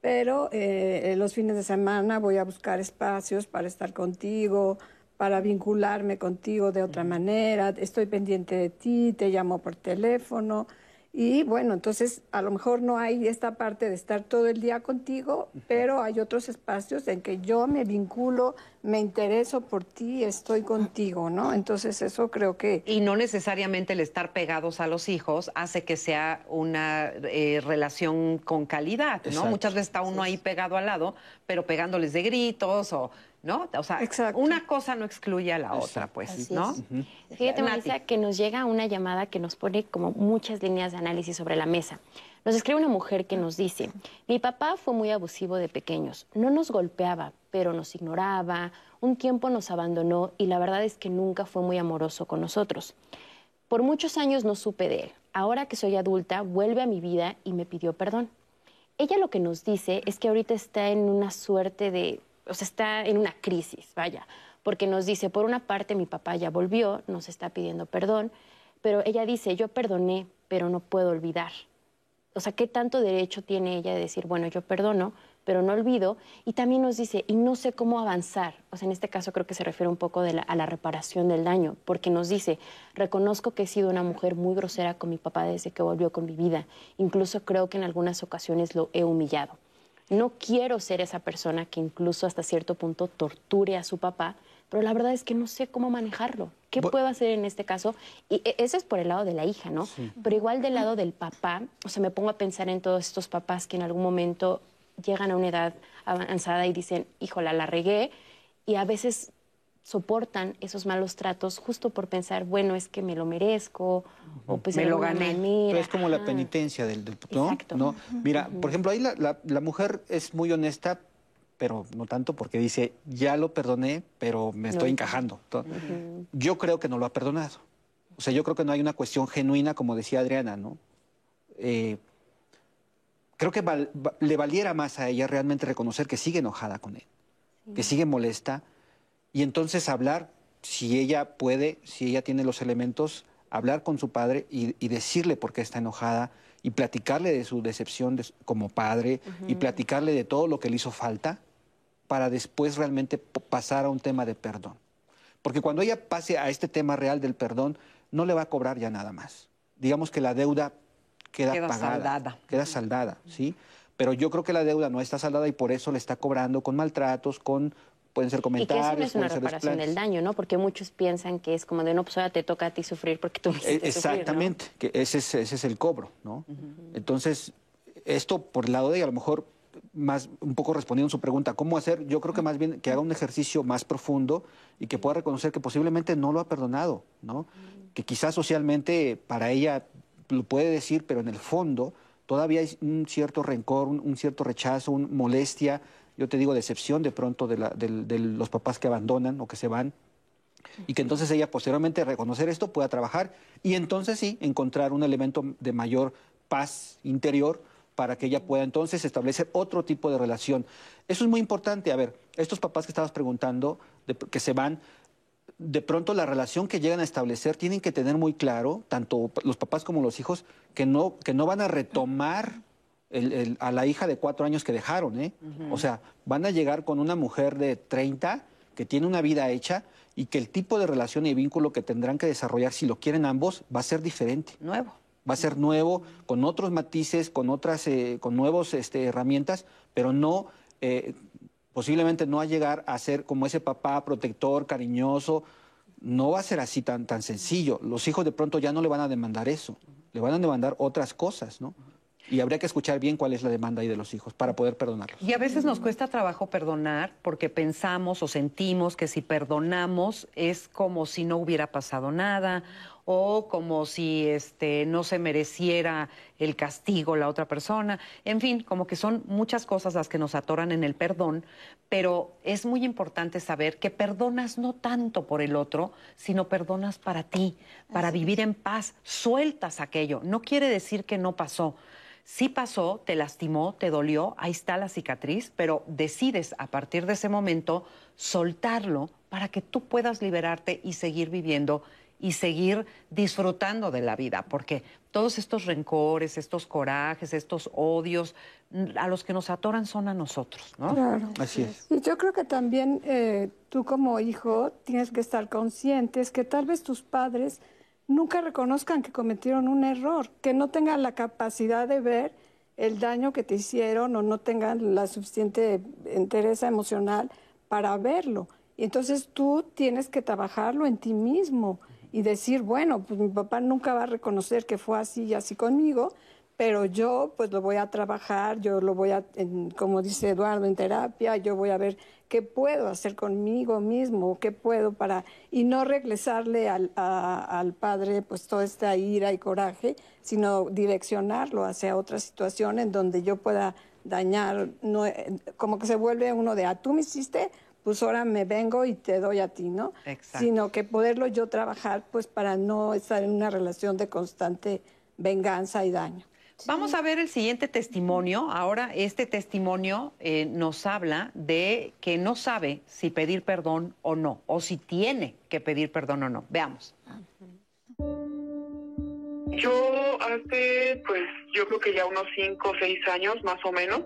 pero eh, los fines de semana voy a buscar espacios para estar contigo, para vincularme contigo de otra manera, estoy pendiente de ti, te llamo por teléfono. Y bueno, entonces a lo mejor no hay esta parte de estar todo el día contigo, pero hay otros espacios en que yo me vinculo, me intereso por ti, estoy contigo, ¿no? Entonces eso creo que... Y no necesariamente el estar pegados a los hijos hace que sea una eh, relación con calidad, ¿no? Muchas veces está uno ahí pegado al lado, pero pegándoles de gritos o ¿no? O sea, una cosa no excluye a la otra, pues, ¿no? Fíjate, Marisa, que nos llega una llamada que nos pone como muchas líneas de análisis sobre la mesa. Nos escribe una mujer que nos dice, mi papá fue muy abusivo de pequeños, no nos golpeaba, pero nos ignoraba, un tiempo nos abandonó y la verdad es que nunca fue muy amoroso con nosotros. Por muchos años no supe de él. Ahora que soy adulta, vuelve a mi vida y me pidió perdón. Ella lo que nos dice es que ahorita está en una suerte de o sea, está en una crisis, vaya, porque nos dice, por una parte mi papá ya volvió, nos está pidiendo perdón, pero ella dice, yo perdoné, pero no puedo olvidar. O sea, ¿qué tanto derecho tiene ella de decir, bueno, yo perdono, pero no olvido? Y también nos dice, y no sé cómo avanzar. O sea, en este caso creo que se refiere un poco a la reparación del daño, porque nos dice, reconozco que he sido una mujer muy grosera con mi papá desde que volvió con mi vida. Incluso creo que en algunas ocasiones lo he humillado. No quiero ser esa persona que incluso hasta cierto punto torture a su papá, pero la verdad es que no sé cómo manejarlo. ¿Qué puedo hacer en este caso? Y e, eso es por el lado de la hija, ¿no? Pero igual del lado del papá, o sea, me pongo a pensar en todos estos papás que en algún momento llegan a una edad avanzada y dicen, híjola, la regué, y a veces soportan esos malos tratos justo por pensar, bueno, es que me lo merezco, o pues me lo gané. Pero es como la penitencia del, ¿no? ¿no? Mira, por ejemplo, ahí la, la, mujer es muy honesta, pero no tanto porque dice, ya lo perdoné, pero me estoy encajando. Yo creo que no lo ha perdonado. O sea, yo creo que no hay una cuestión genuina, como decía Adriana, ¿no? Eh, creo que le valiera más a ella realmente reconocer que sigue enojada con él, que sigue molesta, y entonces hablar, si ella puede, si ella tiene los elementos, hablar con su padre y, decirle por qué está enojada y platicarle de su decepción como padre y platicarle de todo lo que le hizo falta para después realmente pasar a un tema de perdón. Porque cuando ella pase a este tema real del perdón, no le va a cobrar ya nada más. Digamos que la deuda queda, queda pagada, saldada. queda saldada, ¿sí? Pero yo creo que la deuda no está saldada y por eso le está cobrando con maltratos, con pueden ser comentarios. Y que eso no es una reparación del daño, ¿no? Porque muchos piensan que es como de, no, pues ahora te toca a ti sufrir porque tú me hiciste Exactamente, que ese es, ese es el cobro, ¿no? Entonces, esto por el lado de ella, a lo mejor más un poco respondiendo a su pregunta, ¿cómo hacer? Yo creo que más bien que haga un ejercicio más profundo y que pueda reconocer que posiblemente no lo ha perdonado, ¿no? Que quizás socialmente para ella lo puede decir, pero en el fondo todavía hay un cierto rencor, un, un cierto rechazo, una molestia yo te digo, decepción de pronto de, los papás que abandonan o que se van, y que entonces ella posteriormente reconocer esto pueda trabajar y entonces sí encontrar un elemento de mayor paz interior para que ella pueda entonces establecer otro tipo de relación. Eso es muy importante. A ver, estos papás que estabas preguntando, que se van, de pronto la relación que llegan a establecer tienen que tener muy claro, tanto los papás como los hijos, que no, que no van a retomar a la hija de cuatro años que dejaron, ¿eh? O sea, van a llegar con una mujer de 30 que tiene una vida hecha y que el tipo de relación y vínculo que tendrán que desarrollar, si lo quieren ambos, va a ser diferente. Nuevo. Va a ser nuevo, con otros matices, con otras, eh, con nuevos este, herramientas, pero no, eh, posiblemente no a llegar a ser como ese papá protector, cariñoso. No va a ser así tan, tan sencillo. Los hijos de pronto ya no le van a demandar eso le van a demandar otras cosas, ¿no? Y habría que escuchar bien cuál es la demanda ahí de los hijos para poder perdonarlos. Y a veces nos cuesta trabajo perdonar porque pensamos o sentimos que si perdonamos es como si no hubiera pasado nada o como si este, no se mereciera el castigo la otra persona. En fin, como que son muchas cosas las que nos atoran en el perdón, pero es muy importante saber que perdonas no tanto por el otro, sino perdonas para ti, para vivir en paz, sueltas aquello. No quiere decir que no pasó. Sí pasó, te lastimó, te dolió, ahí está la cicatriz, pero decides a partir de ese momento soltarlo para que tú puedas liberarte y seguir viviendo y seguir disfrutando de la vida, porque todos estos rencores, estos corajes, estos odios, a los que nos atoran son a nosotros, ¿no? Claro. Así es. Y yo creo que también eh, tú como hijo tienes que estar conscientes que tal vez tus padres nunca reconozcan que cometieron un error, que no tengan la capacidad de ver el daño que te hicieron o no tengan la suficiente entereza emocional para verlo. Y entonces tú tienes que trabajarlo en ti mismo y decir, bueno, pues mi papá nunca va a reconocer que fue así y así conmigo, pero yo pues lo voy a trabajar, yo lo voy a, como dice Eduardo, en terapia, yo voy a ver qué puedo hacer conmigo mismo, qué puedo para, y no regresarle al, al padre pues toda esta ira y coraje, sino direccionarlo hacia otra situación en donde yo pueda dañar, no, como que se vuelve uno de, ah, tú me hiciste, pues ahora me vengo y te doy a ti, ¿no? Exacto. Sino que poderlo yo trabajar pues para no estar en una relación de constante venganza y daño. Vamos a ver el siguiente testimonio. Ahora, este testimonio eh, nos habla de que no sabe si pedir perdón o no, o si tiene que pedir perdón o no. Veamos. Yo hace, pues, yo creo que ya unos cinco o seis años más o menos,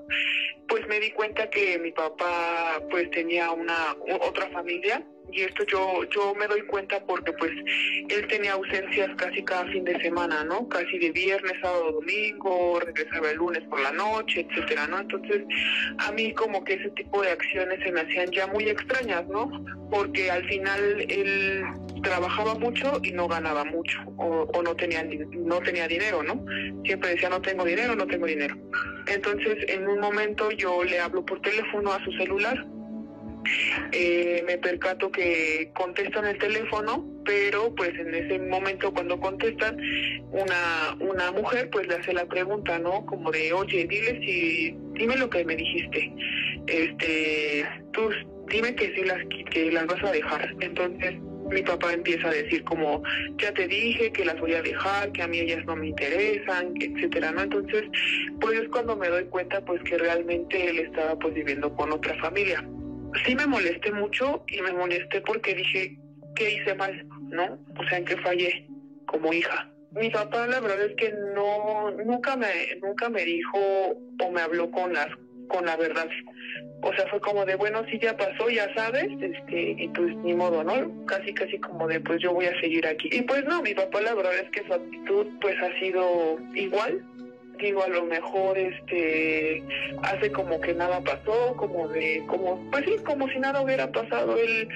pues me di cuenta que mi papá, pues, tenía una otra familia y esto yo yo me doy cuenta porque pues él tenía ausencias casi cada fin de semana, ¿no? Casi de viernes, sábado, domingo, regresaba el lunes por la noche, etcétera, ¿no? Entonces, a mí como que ese tipo de acciones se me hacían ya muy extrañas, ¿no? Porque al final él trabajaba mucho y no ganaba mucho o, o no tenía no tenía dinero, ¿no? Siempre decía no tengo dinero, no tengo dinero. Entonces, en un momento yo le hablo por teléfono a su celular eh, me percato que contestan el teléfono, pero pues en ese momento cuando contestan, una, una mujer pues le hace la pregunta, ¿no? Como de, oye, dile si, dime lo que me dijiste, este, tú dime que sí las, que las vas a dejar. Entonces mi papá empieza a decir como, ya te dije que las voy a dejar, que a mí ellas no me interesan, etcétera, ¿no? Entonces, pues es cuando me doy cuenta pues que realmente él estaba pues viviendo con otra familia sí me molesté mucho y me molesté porque dije, ¿qué hice mal? ¿No? O sea, ¿en qué fallé como hija? Mi papá la verdad es que no, nunca me, nunca me dijo o me habló con las, con la verdad. O sea, fue como de, bueno, sí ya pasó, ya sabes, este, y pues ni modo, ¿no? Casi, casi como de, pues yo voy a seguir aquí. Y pues no, mi papá la verdad es que su actitud pues ha sido igual, digo a lo mejor este hace como que nada pasó como de como pues sí como si nada hubiera pasado. Él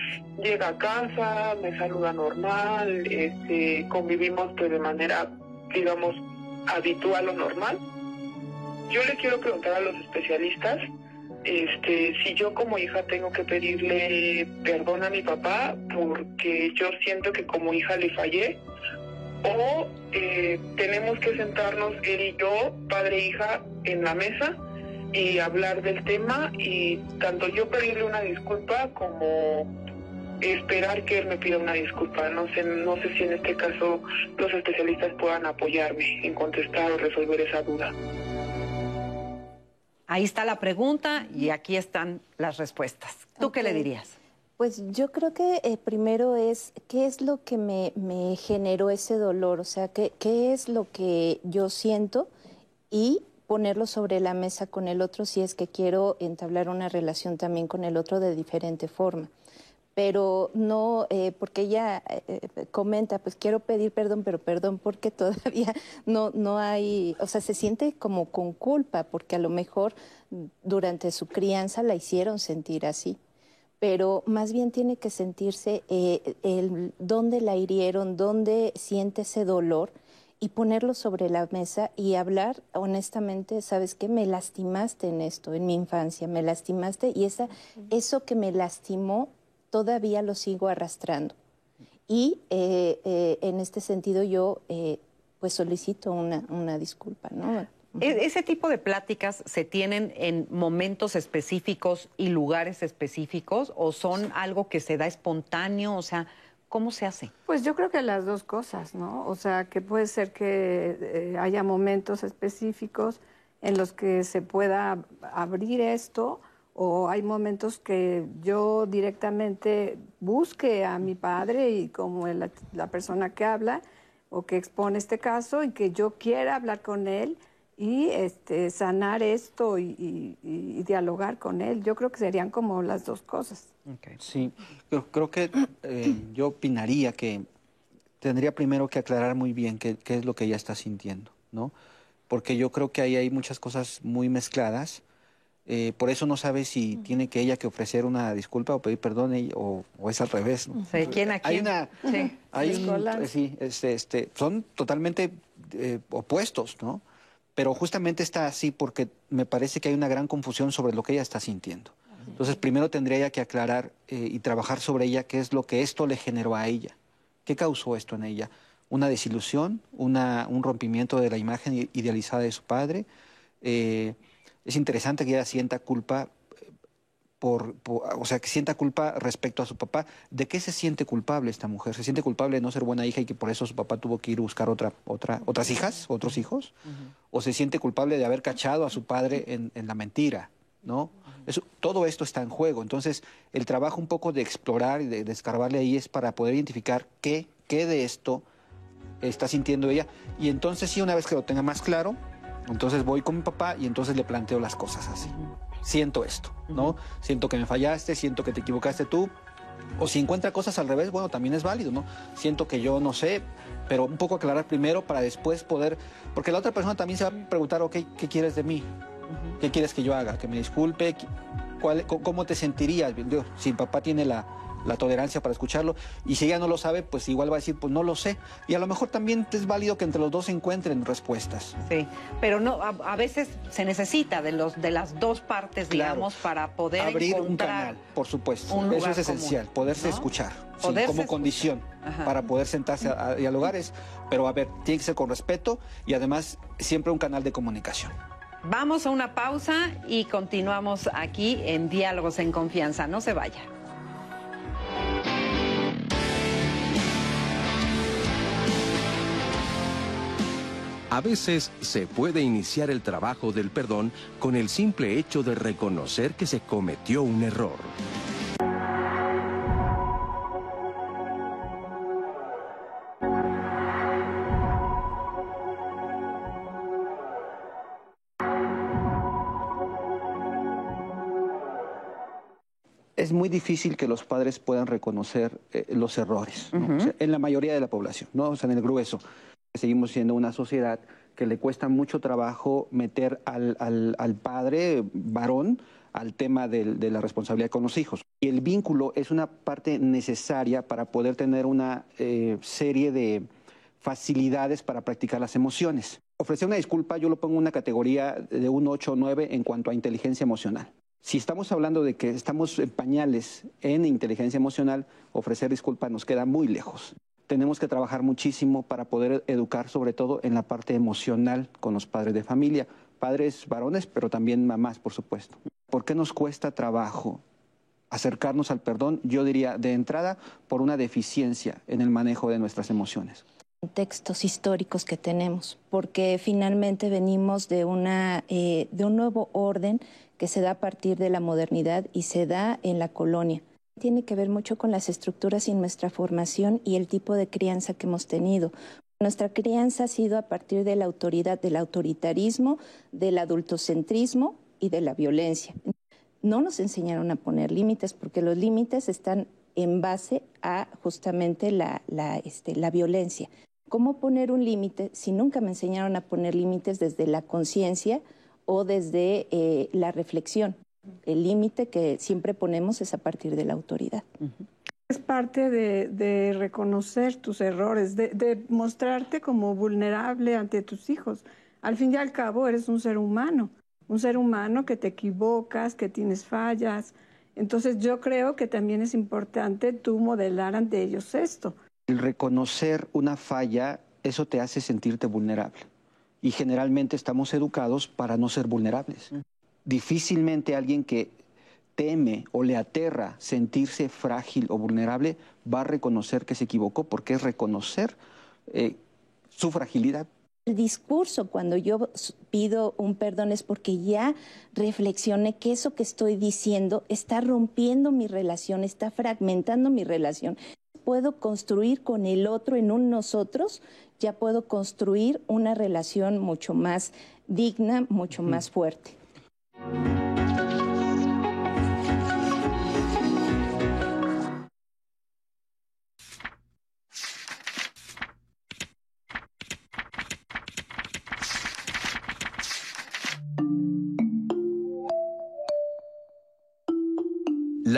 llega a casa me saluda normal este convivimos pues de manera digamos habitual o normal. Yo le quiero preguntar a los especialistas este si yo como hija tengo que pedirle perdón a mi papá porque yo siento que como hija le fallé o eh, tenemos que sentarnos él y yo, padre e hija, en la mesa y hablar del tema y tanto yo pedirle una disculpa como esperar que él me pida una disculpa. No sé, no sé si en este caso los especialistas puedan apoyarme en contestar o resolver esa duda. Ahí está la pregunta y aquí están las respuestas. ¿Tú qué le dirías? Pues yo creo que eh, primero es qué es lo que me, generó ese dolor, o sea, qué, qué es lo que yo siento y ponerlo sobre la mesa con el otro si es que quiero entablar una relación también con el otro de diferente forma. Pero no, eh, porque ella eh, comenta, pues quiero pedir perdón, pero perdón porque todavía no, no hay, o sea, se siente como con culpa, porque a lo mejor durante su crianza la hicieron sentir así pero más bien tiene que sentirse eh, el, dónde la hirieron, dónde siente ese dolor y ponerlo sobre la mesa y hablar honestamente, ¿sabes qué? Me lastimaste en esto, en mi infancia, me lastimaste y esa, eso que me lastimó todavía lo sigo arrastrando. Y eh, eh, en este sentido yo pues solicito una, una disculpa, ¿no? E-, ¿Ese tipo de pláticas se tienen en momentos específicos y lugares específicos o son algo que se da espontáneo? O sea, ¿Cómo se hace? Pues yo creo que las dos cosas, ¿no? O sea, que puede ser que eh, haya momentos específicos en los que se pueda abrir esto o hay momentos que yo directamente busque a mi padre y como la, la persona que habla o que expone este caso y que yo quiera hablar con él y este, sanar esto y, dialogar con él. Yo creo que serían como las dos cosas. Sí, creo, creo que eh, yo opinaría que tendría primero que aclarar muy bien qué, qué, es lo que ella está sintiendo, ¿no? Porque yo creo que ahí hay muchas cosas muy mezcladas. Eh, por eso no sabe si tiene que ella que ofrecer una disculpa o pedir perdón o, o es al revés. ¿no? Sí, ¿quién a quién? Hay una, sí. Hay un, sí, este, este, son totalmente eh, opuestos, ¿no? Pero justamente está así porque me parece que hay una gran confusión sobre lo que ella está sintiendo. Entonces, primero tendría ella que aclarar eh, y trabajar sobre ella qué es lo que esto le generó a ella. ¿Qué causó esto en ella? ¿Una desilusión? Una, ¿Un rompimiento de la imagen idealizada de su padre? Eh, es interesante que ella sienta culpa por, o sea, que sienta culpa respecto a su papá. ¿De qué se siente culpable esta mujer? ¿Se siente culpable de no ser buena hija y que por eso su papá tuvo que ir a buscar otra, otra, otras hijas, otros hijos? ¿O se siente culpable de haber cachado a su padre en, la mentira? ¿no? Eso, todo esto está en juego. Entonces, el trabajo un poco de explorar y de, de escarbarle ahí es para poder identificar qué, qué de esto está sintiendo ella. Y entonces, sí, una vez que lo tenga más claro, entonces voy con mi papá y entonces le planteo las cosas así siento esto, ¿no? Siento que me fallaste, siento que te equivocaste tú. O si encuentra cosas al revés, bueno, también es válido, ¿no? Siento que yo no sé, pero un poco aclarar primero para después poder, porque la otra persona también se va a preguntar, ok, ¿qué quieres de mí? ¿Qué quieres que yo haga? ¿Que me disculpe? ¿Cuál, ¿Cómo te sentirías? Si papá tiene la, la tolerancia para escucharlo. Y si ella no lo sabe, pues igual va a decir, pues no lo sé. Y a lo mejor también es válido que entre los dos se encuentren respuestas. Sí, pero no, a, veces se necesita de los de las dos partes, digamos, para poder abrir un canal, por supuesto. Eso es esencial, poderse escuchar, como condición para poder sentarse a, dialogar. pero a ver, tiene que ser con respeto y además siempre un canal de comunicación. Vamos a una pausa y continuamos aquí en Diálogos en Confianza. No se vaya. A veces se puede iniciar el trabajo del perdón con el simple hecho de reconocer que se cometió un error. es muy difícil que los padres puedan reconocer eh, los errores, en la mayoría de la población, ¿no? O sea, en el grueso. Seguimos siendo una sociedad que le cuesta mucho trabajo meter al, al, padre varón al tema de la responsabilidad con los hijos. Y el vínculo es una parte necesaria para poder tener una eh, serie de facilidades para practicar las emociones. Ofrecer una disculpa yo lo pongo en una categoría de un 8 o 9 en cuanto a inteligencia emocional. Si estamos hablando de que estamos en pañales en inteligencia emocional, ofrecer disculpa nos queda muy lejos tenemos que trabajar muchísimo para poder educar sobre todo en la parte emocional con los padres de familia, padres varones, pero también mamás, por supuesto. ¿Por qué nos cuesta trabajo acercarnos al perdón? Yo diría, de entrada, por una deficiencia en el manejo de nuestras emociones textos históricos que tenemos, porque finalmente venimos de, una, eh, de un nuevo orden que se da a partir de la modernidad y se da en la colonia tiene que ver mucho con las estructuras y nuestra formación y el tipo de crianza que hemos tenido. Nuestra crianza ha sido a partir de la autoridad, del autoritarismo, del adultocentrismo y de la violencia. No nos enseñaron a poner límites porque los límites están en base a justamente la, este, la violencia. ¿Cómo poner un límite si nunca me enseñaron a poner límites desde la conciencia o desde eh, la reflexión? El límite que siempre ponemos es a partir de la autoridad. Es parte de, reconocer tus errores, de, de, mostrarte como vulnerable ante tus hijos. Al fin y al cabo, eres un ser humano, un ser humano que te equivocas, que tienes fallas. Entonces yo creo que también es importante tú modelar ante ellos esto. El reconocer una falla, eso te hace sentirte vulnerable. Y generalmente estamos educados para no ser vulnerables. Difícilmente alguien que teme o le aterra sentirse frágil o vulnerable va a reconocer que se equivocó, porque es reconocer eh, su fragilidad. El discurso cuando yo pido un perdón es porque ya reflexioné que eso que estoy diciendo está rompiendo mi relación, está fragmentando mi relación. Puedo construir con el otro en un nosotros, ya puedo construir una relación mucho más digna, mucho más fuerte. Thank you.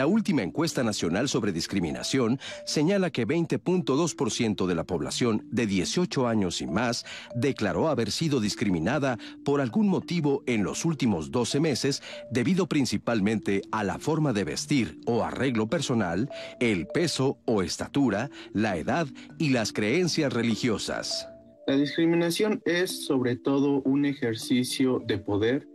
La última encuesta nacional sobre discriminación señala que 20.2% de la población de 18 años y más declaró haber sido discriminada por algún motivo en los últimos 12 meses debido principalmente a la forma de vestir o arreglo personal, el peso o estatura, la edad y las creencias religiosas. La discriminación es sobre todo un ejercicio de poder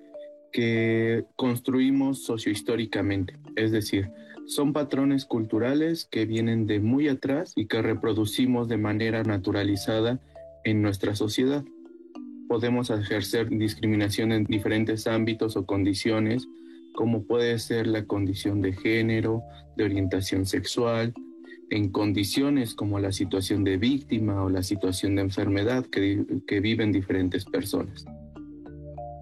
que construimos sociohistóricamente, es decir, son patrones culturales que vienen de muy atrás y que reproducimos de manera naturalizada en nuestra sociedad. Podemos ejercer discriminación en diferentes ámbitos o condiciones, como puede ser la condición de género, de orientación sexual, en condiciones como la situación de víctima o la situación de enfermedad que, viven diferentes personas.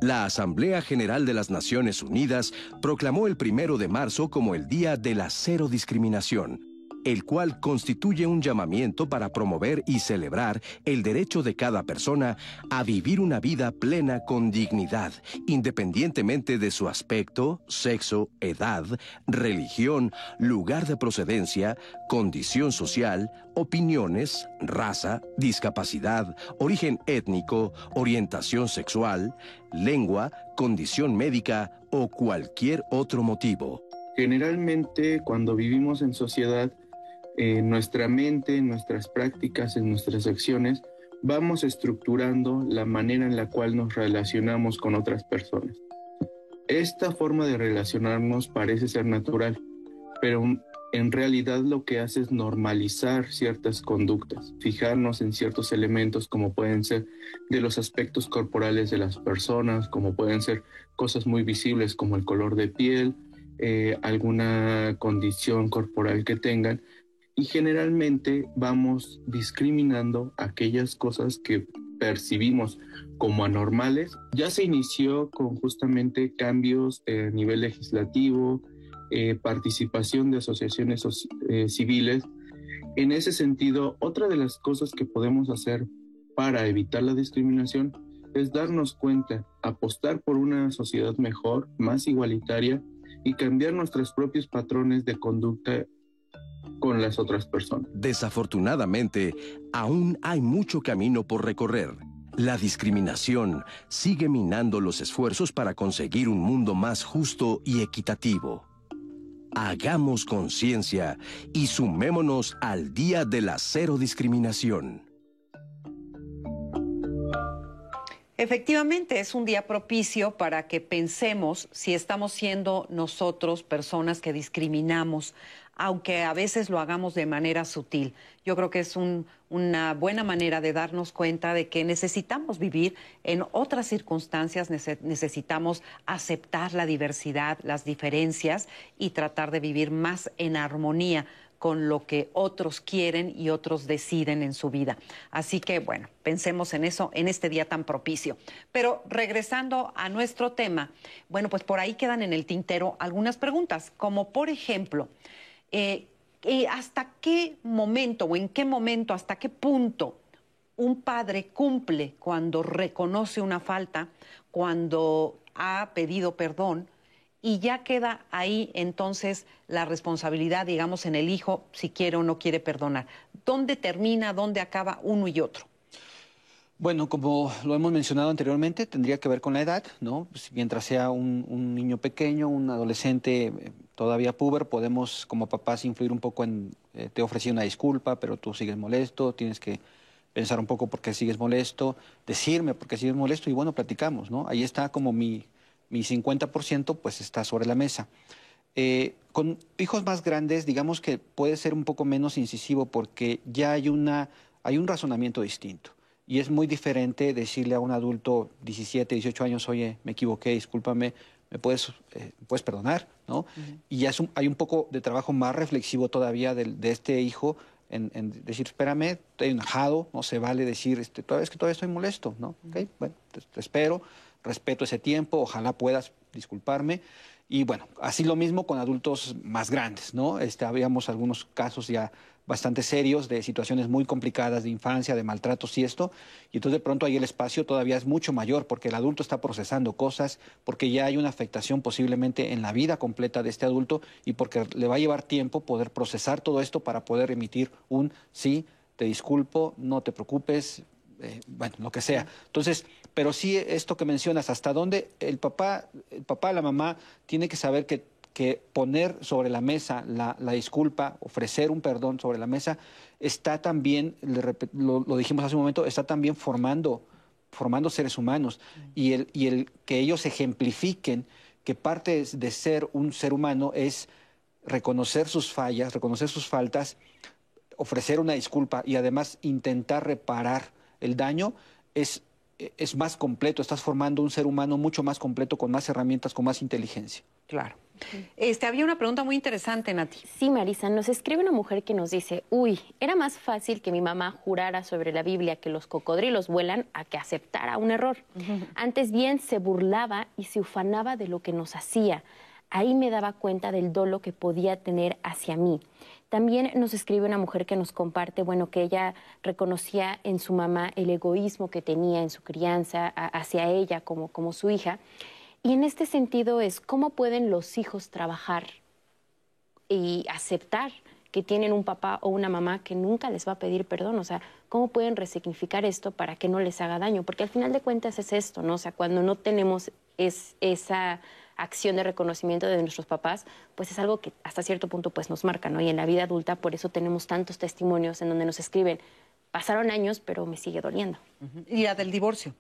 La Asamblea General de las Naciones Unidas proclamó el primero de marzo como el Día de la Cero Discriminación el cual constituye un llamamiento para promover y celebrar el derecho de cada persona a vivir una vida plena con dignidad, independientemente de su aspecto, sexo, edad, religión, lugar de procedencia, condición social, opiniones, raza, discapacidad, origen étnico, orientación sexual, lengua, condición médica o cualquier otro motivo. Generalmente cuando vivimos en sociedad en nuestra mente, en nuestras prácticas, en nuestras acciones, vamos estructurando la manera en la cual nos relacionamos con otras personas. Esta forma de relacionarnos parece ser natural, pero en realidad lo que hace es normalizar ciertas conductas, fijarnos en ciertos elementos como pueden ser de los aspectos corporales de las personas, como pueden ser cosas muy visibles como el color de piel, eh, alguna condición corporal que tengan, y generalmente vamos discriminando aquellas cosas que percibimos como anormales. Ya se inició con justamente cambios a nivel legislativo, eh, participación de asociaciones eh, civiles. En ese sentido, otra de las cosas que podemos hacer para evitar la discriminación es darnos cuenta, apostar por una sociedad mejor, más igualitaria y cambiar nuestros propios patrones de conducta con las otras personas. Desafortunadamente, aún hay mucho camino por recorrer. La discriminación sigue minando los esfuerzos para conseguir un mundo más justo y equitativo. Hagamos conciencia y sumémonos al Día de la Cero Discriminación. Efectivamente, es un día propicio para que pensemos si estamos siendo nosotros personas que discriminamos aunque a veces lo hagamos de manera sutil. Yo creo que es una buena manera de darnos cuenta de que necesitamos vivir en otras circunstancias, necesitamos aceptar la diversidad, las diferencias y tratar de vivir más en armonía con lo que otros quieren y otros deciden en su vida. Así que, bueno, pensemos en eso en este día tan propicio. Pero regresando a nuestro tema, bueno, pues por ahí quedan en el tintero algunas preguntas, como por ejemplo, eh, ¿hasta qué momento o en qué momento, hasta qué punto un padre cumple cuando reconoce una falta, cuando ha pedido perdón y ya queda ahí entonces la responsabilidad, digamos, en el hijo si quiere o no quiere perdonar. ¿Dónde termina, dónde acaba uno y otro? Bueno, como lo hemos mencionado anteriormente, tendría que ver con la edad, ¿no? Pues, mientras sea un, niño pequeño, un adolescente eh, todavía puber, podemos como papás influir un poco en, eh, te ofrecí una disculpa, pero tú sigues molesto, tienes que pensar un poco por qué sigues molesto, decirme por qué sigues molesto y bueno, platicamos, ¿no? Ahí está como mi, mi 50%, pues está sobre la mesa. Eh, con hijos más grandes, digamos que puede ser un poco menos incisivo porque ya hay, una, hay un razonamiento distinto. Y es muy diferente decirle a un adulto 17, 18 años, oye, me equivoqué, discúlpame, me puedes, eh, puedes perdonar, ¿no? Y ya hay un poco de trabajo más reflexivo todavía de, este hijo en, decir, espérame, estoy enojado, no se vale decir, este, todavía es que todavía estoy molesto, ¿no? bueno, te, espero, respeto ese tiempo, ojalá puedas disculparme. Y bueno, así lo mismo con adultos más grandes, ¿no? Este, habíamos algunos casos ya bastante serios de situaciones muy complicadas de infancia, de maltratos y esto, y entonces de pronto ahí el espacio todavía es mucho mayor porque el adulto está procesando cosas, porque ya hay una afectación posiblemente en la vida completa de este adulto y porque le va a llevar tiempo poder procesar todo esto para poder emitir un sí, te disculpo, no te preocupes, eh, bueno, lo que sea. Entonces, pero sí esto que mencionas, hasta dónde el papá, el papá, la mamá tiene que saber que que poner sobre la mesa la, disculpa, ofrecer un perdón sobre la mesa, está también, lo, dijimos hace un momento, está también formando, formando seres humanos. Y, el, y el que ellos ejemplifiquen que parte de ser un ser humano es reconocer sus fallas, reconocer sus faltas, ofrecer una disculpa y además intentar reparar el daño, es es más completo, estás formando un ser humano mucho más completo, con más herramientas, con más inteligencia. Claro. Este, había una pregunta muy interesante, Nati. Sí, Marisa, nos escribe una mujer que nos dice, uy, era más fácil que mi mamá jurara sobre la Biblia que los cocodrilos vuelan a que aceptara un error. Antes bien se burlaba y se ufanaba de lo que nos hacía. Ahí me daba cuenta del dolo que podía tener hacia mí. También nos escribe una mujer que nos comparte, bueno, que ella reconocía en su mamá el egoísmo que tenía en su crianza hacia ella como, como su hija. Y en este sentido es, ¿cómo pueden los hijos trabajar y aceptar que tienen un papá o una mamá que nunca les va a pedir perdón? O sea, ¿cómo pueden resignificar esto para que no les haga daño? Porque al final de cuentas es esto, ¿no? O sea, cuando no tenemos es, esa acción de reconocimiento de nuestros papás, pues es algo que hasta cierto punto pues nos marca, ¿no? Y en la vida adulta por eso tenemos tantos testimonios en donde nos escriben, pasaron años, pero me sigue doliendo. ¿Y la del divorcio?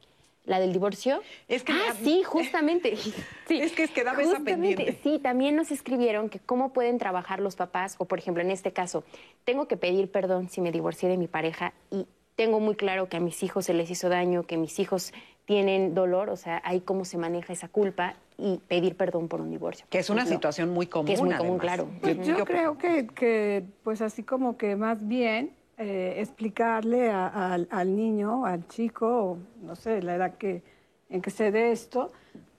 La del divorcio. Es que ah, sí, justamente. sí, es que es quedaba esa pendiente. Sí, también nos escribieron que cómo pueden trabajar los papás, o por ejemplo, en este caso, tengo que pedir perdón si me divorcié de mi pareja y tengo muy claro que a mis hijos se les hizo daño, que mis hijos tienen dolor, o sea, ahí cómo se maneja esa culpa y pedir perdón por un divorcio. Que es una situación muy común. Que es muy común, claro. Pues yo creo que, que, pues así como que más bien eh, explicarle al niño, al chico, no sé, la edad que, en que se dé esto,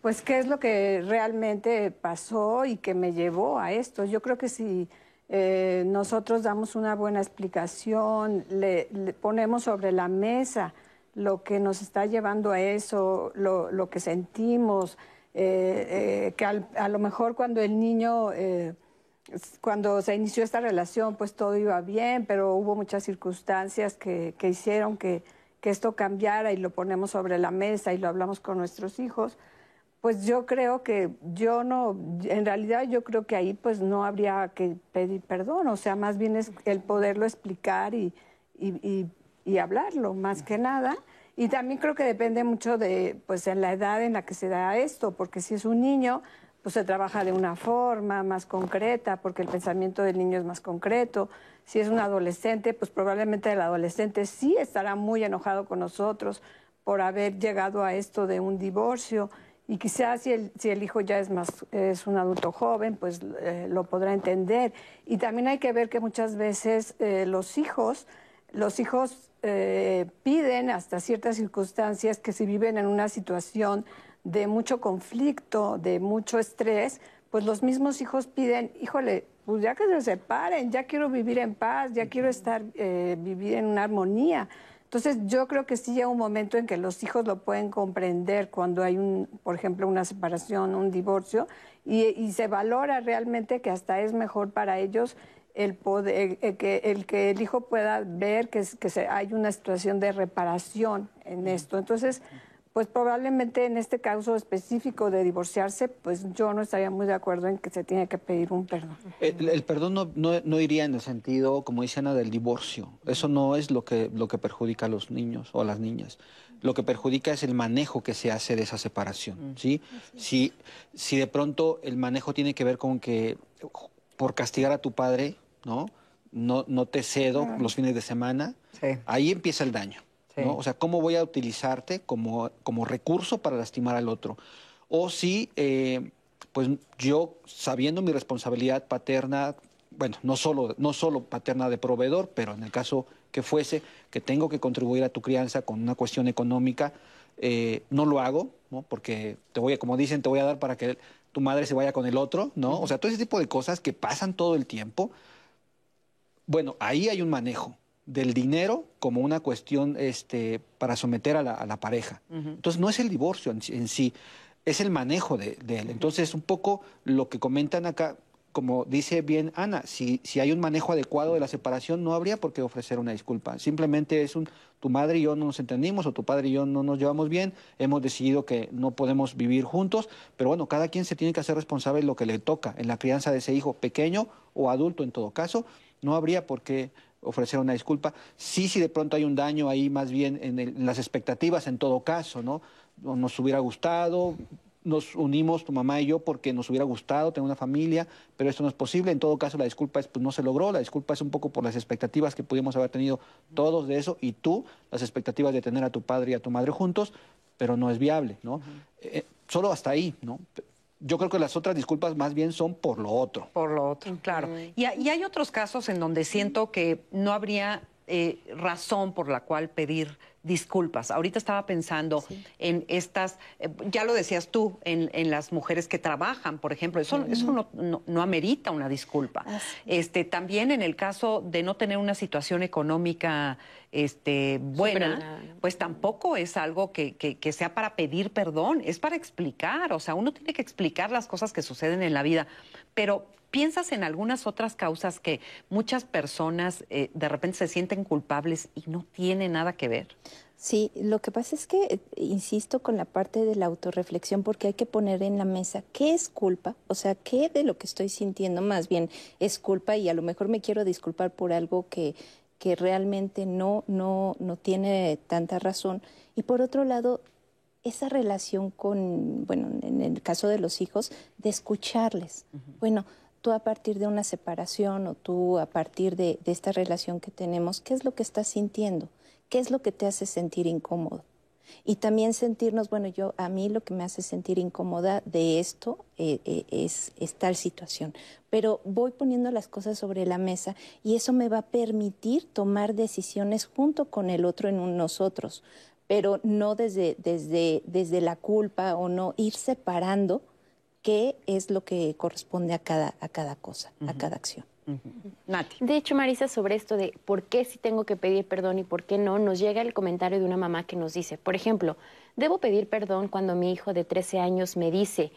pues qué es lo que realmente pasó y que me llevó a esto. Yo creo que si eh, nosotros damos una buena explicación, le, ponemos sobre la mesa lo que nos está llevando a eso, lo, que sentimos, eh, que a lo mejor cuando el niño, cuando se inició esta relación, pues todo iba bien, pero hubo muchas circunstancias que, que hicieron que, que esto cambiara y lo ponemos sobre la mesa y lo hablamos con nuestros hijos pues yo creo que yo no, en realidad yo creo que ahí pues no habría que pedir perdón, o sea, más bien es el poderlo explicar y, y, y, hablarlo, más que nada. Y también creo que depende mucho de, pues, en la edad en la que se da esto, porque si es un niño, pues se trabaja de una forma más concreta, porque el pensamiento del niño es más concreto. Si es un adolescente, pues probablemente el adolescente sí estará muy enojado con nosotros por haber llegado a esto de un divorcio y quizás si el, si el hijo ya es, más, es un adulto joven, pues eh, lo podrá entender. Y también hay que ver que muchas veces eh, los hijos, los hijos eh, piden hasta ciertas circunstancias que si viven en una situación de mucho conflicto, de mucho estrés, pues los mismos hijos piden, híjole, pues ya que se separen, ya quiero vivir en paz, ya quiero estar, vivir en una armonía. Entonces, yo creo que sí llega un momento en que los hijos lo pueden comprender cuando hay, un, por ejemplo, una separación, un divorcio, y, se valora realmente que hasta es mejor para ellos el, poder, el, que, el que el hijo pueda ver que, que hay una situación de reparación en esto. Entonces, pues probablemente en este caso específico de divorciarse, pues yo no estaría muy de acuerdo en que se tiene que pedir un perdón. El, perdón no, no, iría en el sentido, como dice Ana, del divorcio. Eso no es lo que, lo que perjudica a los niños o a las niñas. Lo que perjudica es el manejo que se hace de esa separación. Mm. ¿sí? Si, si de pronto el manejo tiene que ver con que por castigar a tu padre, ¿no? No, no te cedo los fines de semana, ahí empieza el daño. O sea, ¿cómo voy a utilizarte como, como recurso para lastimar al otro? O si, eh, pues yo, sabiendo mi responsabilidad paterna, bueno, no solo, no solo paterna de proveedor, pero en el caso que fuese, que tengo que contribuir a tu crianza con una cuestión económica, eh, no lo hago, ¿no? Porque te voy a, como dicen, te voy a dar para que tu madre se vaya con el otro, ¿no? O sea, todo ese tipo de cosas que pasan todo el tiempo. Bueno, ahí hay un manejo del dinero como una cuestión este, para someter a la, pareja. Entonces, no es el divorcio en, sí, es el manejo de, él. Entonces, un poco lo que comentan acá, como dice bien Ana, si, si hay un manejo adecuado de la separación, no habría por qué ofrecer una disculpa. Simplemente es un, tu madre y yo no nos entendimos o tu padre y yo no nos llevamos bien, hemos decidido que no podemos vivir juntos, pero bueno, cada quien se tiene que hacer responsable de lo que le toca en la crianza de ese hijo, pequeño o adulto en todo caso, no habría por qué ofrecer una disculpa. Sí, si de pronto hay un daño ahí más bien en, las expectativas en todo caso, ¿no? Nos hubiera gustado, nos unimos tu mamá y yo porque nos hubiera gustado tener una familia, pero esto no es posible. En todo caso, la disculpa es, pues no se logró. La disculpa es un poco por las expectativas que pudimos haber tenido todos de eso y tú, las expectativas de tener a tu padre y a tu madre juntos, pero no es viable, ¿no? Eh, solo hasta ahí, ¿no? Yo creo que las otras disculpas más bien son por lo otro. Por lo otro, claro. Y, y, hay otros casos en donde siento que no habría eh, razón por la cual pedir disculpas. Ahorita estaba pensando en estas, eh, ya lo decías tú, en, las mujeres que trabajan, por ejemplo, eso, eso no, amerita una disculpa. Este, también en el caso de no tener una situación económica este, buena, pues tampoco es algo que, que, sea para pedir perdón, es para explicar, o sea, uno tiene que explicar las cosas que suceden en la vida, pero ¿Piensas en algunas otras causas que muchas personas eh, de repente se sienten culpables y no tiene nada que ver? Sí, lo que pasa es que eh, insisto con la parte de la autorreflexión porque hay que poner en la mesa qué es culpa, o sea, qué de lo que estoy sintiendo más bien es culpa y a lo mejor me quiero disculpar por algo que, que realmente no, no, no tiene tanta razón. Y por otro lado, esa relación con, bueno, en el caso de los hijos, de escucharles. Bueno, tú a partir de una separación o tú a partir de, esta relación que tenemos, ¿qué es lo que estás sintiendo? ¿Qué es lo que te hace sentir incómodo? Y también sentirnos, bueno, yo a mí lo que me hace sentir incómoda de esto eh, eh, es, es, tal situación. Pero voy poniendo las cosas sobre la mesa y eso me va a permitir tomar decisiones junto con el otro en nosotros, pero no desde, desde, desde la culpa o no ir separando qué es lo que corresponde a cada, a cada cosa, a cada acción. Nati. De hecho, Marisa, sobre esto de por qué sí tengo que pedir perdón y por qué no, nos llega el comentario de una mamá que nos dice, por ejemplo, debo pedir perdón cuando mi hijo de 13 años me dice,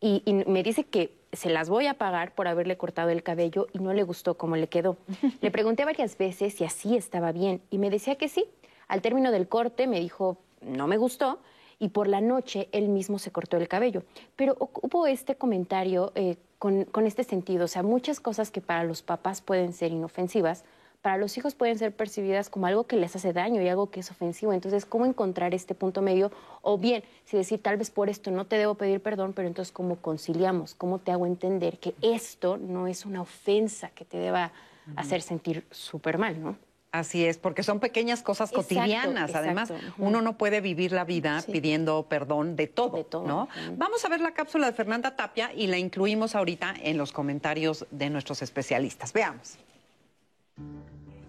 y, me dice que se las voy a pagar por haberle cortado el cabello y no le gustó cómo le quedó. le pregunté varias veces si así estaba bien y me decía que sí. Al término del corte me dijo, no me gustó, y por la noche él mismo se cortó el cabello. Pero hubo este comentario eh, con, este sentido, o sea, muchas cosas que para los papás pueden ser inofensivas, para los hijos pueden ser percibidas como algo que les hace daño y algo que es ofensivo. Entonces, ¿cómo encontrar este punto medio? O bien, si decir, tal vez por esto no te debo pedir perdón, pero entonces, ¿cómo conciliamos? ¿Cómo te hago entender que esto no es una ofensa que te deba hacer sentir súper mal, ¿no? Así es, porque son pequeñas cosas cotidianas. Además, uno no puede vivir la vida pidiendo perdón de todo, ¿no? Vamos a ver la cápsula de Fernanda Tapia y la incluimos ahorita en los comentarios de nuestros especialistas. Veamos.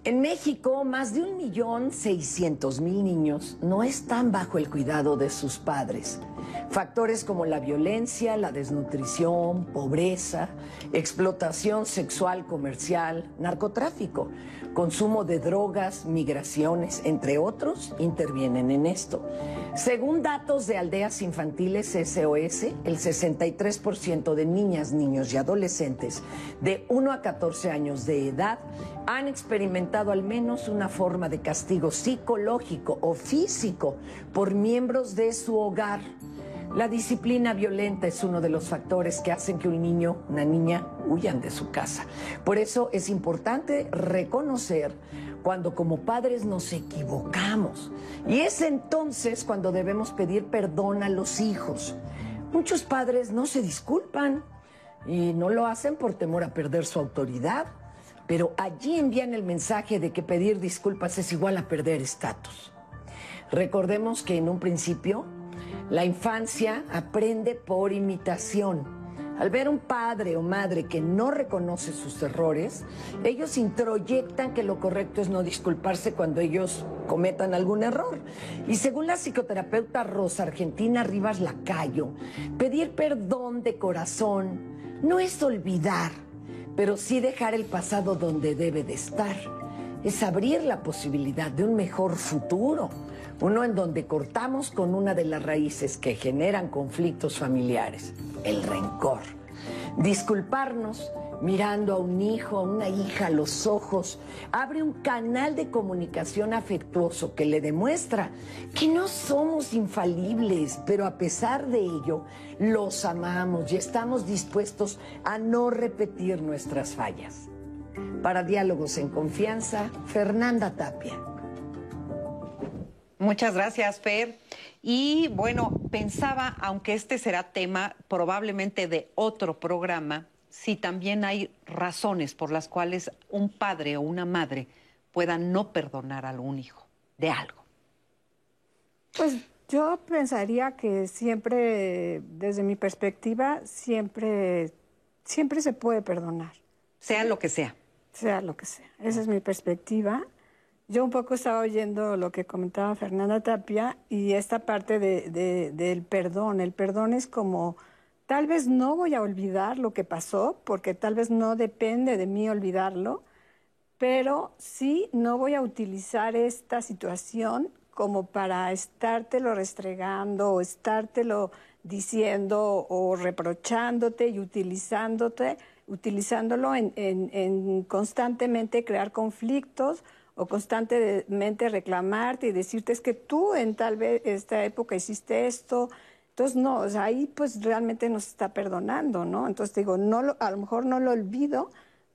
En México, más de un millón seiscientos mil niños no están bajo el cuidado de sus padres. Factores como la violencia, la desnutrición, pobreza, explotación sexual comercial, narcotráfico, consumo de drogas, migraciones, entre otros, intervienen en esto. Según datos de aldeas infantiles SOS, el 63% de niñas, niños y adolescentes de 1 a 14 años de edad han experimentado al menos una forma de castigo psicológico o físico por miembros de su hogar. La disciplina violenta es uno de los factores que hacen que un niño, una niña, huyan de su casa. Por eso es importante reconocer cuando como padres nos equivocamos. Y es entonces cuando debemos pedir perdón a los hijos. Muchos padres no se disculpan y no lo hacen por temor a perder su autoridad, pero allí envían el mensaje de que pedir disculpas es igual a perder estatus. Recordemos que en un principio la infancia aprende por imitación. Al ver un padre o madre que no reconoce sus errores, ellos introyectan que lo correcto es no disculparse cuando ellos cometan algún error. Y según la psicoterapeuta Rosa Argentina Rivas Lacayo, pedir perdón de corazón no es olvidar, pero sí dejar el pasado donde debe de estar. Es abrir la posibilidad de un mejor futuro uno en donde cortamos con una de las raíces que generan conflictos familiares, el rencor. Disculparnos mirando a un hijo, a una hija a los ojos, abre un canal de comunicación afectuoso que le demuestra que no somos infalibles, pero a pesar de ello, los amamos y estamos dispuestos a no repetir nuestras fallas. Para Diálogos en Confianza, Fernanda Tapia. Muchas gracias, Fer. Y bueno, pensaba, aunque este será tema probablemente de otro programa, si también hay razones por las cuales un padre o una madre pueda no perdonar a algún hijo de algo. Pues yo pensaría que siempre, desde mi perspectiva, siempre, siempre se puede perdonar. Sea lo que sea. Sea lo que sea. Esa es mi perspectiva. Yo un poco estaba oyendo lo que comentaba Fernanda Tapia y esta parte de, del perdón. El perdón es como, tal vez no voy a olvidar lo que pasó, porque tal vez no depende de mí olvidarlo, pero sí no voy a utilizar esta situación como para estártelo restregando o estártelo diciendo o reprochándote y utilizándote, utilizándolo en, en constantemente crear conflictos o constantemente reclamarte y decirte es que tú en tal vez esta época hiciste esto. Entonces, no, ahí pues realmente nos está perdonando, ¿no? Entonces digo, no a lo mejor no lo olvido,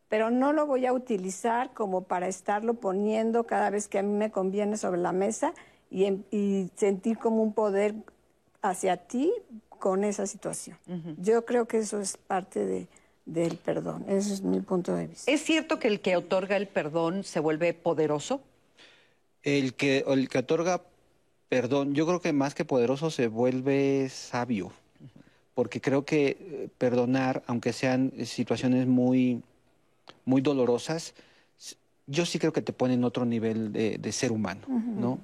pero no lo voy a utilizar como para estarlo poniendo cada vez que a mí me conviene sobre la mesa y, y sentir como un poder hacia ti con esa situación. Yo creo que eso es parte de, del perdón. Ese es mi punto de vista. ¿Es cierto que el que otorga el perdón se vuelve poderoso? El que, el que otorga perdón, yo creo que más que poderoso se vuelve sabio, porque creo que eh, perdonar, aunque sean situaciones muy, muy dolorosas, yo sí creo que te pone en otro nivel de, ser humano, ¿no?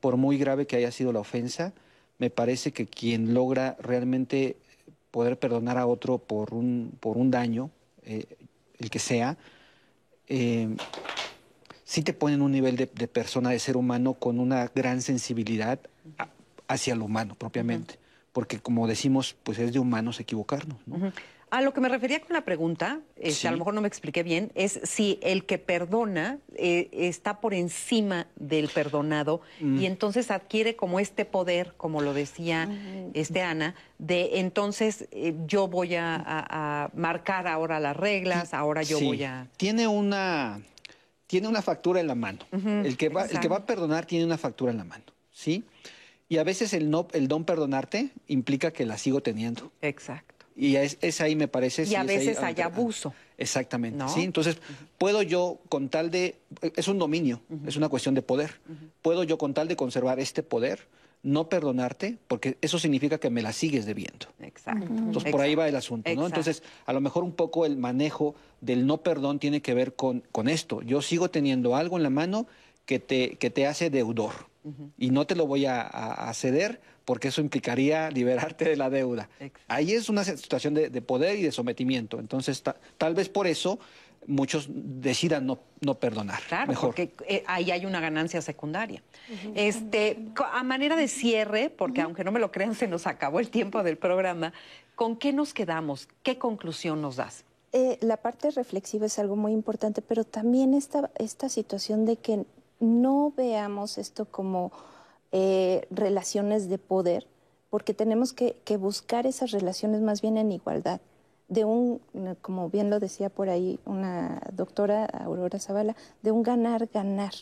Por muy grave que haya sido la ofensa, me parece que quien logra realmente poder perdonar a otro por un, por un daño, eh, el que sea, eh, sí te pone en un nivel de, persona, de ser humano, con una gran sensibilidad hacia lo humano propiamente. Porque como decimos, pues es de humanos equivocarnos. ¿no? A lo que me refería con la pregunta, este, a lo mejor no me expliqué bien, es si el que perdona eh, está por encima del perdonado mm. y entonces adquiere como este poder, como lo decía este Ana, de entonces eh, yo voy a, marcar ahora las reglas, ahora yo voy a... Tiene una, tiene una factura en la mano. el, que va, el que va a perdonar tiene una factura en la mano, ¿sí? Y a veces el, no, el don perdonarte implica que la sigo teniendo. Exacto. Y es, ahí, me parece. Y a veces hay abuso. Exactamente. ¿sí? Entonces, puedo yo, con tal de. Es un dominio, es una cuestión de poder. Puedo yo, con tal de conservar este poder, no perdonarte, porque eso significa que me la sigues debiendo. Exacto. Entonces, por ahí va el asunto, ¿no? Entonces, a lo mejor un poco el manejo del no perdón tiene que ver con, con esto. Yo sigo teniendo algo en la mano que te, que te hace deudor y no te lo voy a, ceder porque eso implicaría liberarte de la deuda. Ahí es una situación de, poder y de sometimiento. Entonces, tal vez por eso muchos decidan no, no perdonar. Claro, porque eh, ahí hay una ganancia secundaria. Este, a manera de cierre, porque aunque no me lo crean, se nos acabó el tiempo del programa, ¿con qué nos quedamos? ¿Qué conclusión nos das? Eh, la parte reflexiva es algo muy importante, pero también esta, esta situación de que no veamos esto como eh, relaciones de poder, porque tenemos que, buscar esas relaciones más bien en igualdad. De un, como bien lo decía por ahí una doctora, Aurora Zavala, de un ganar-ganar.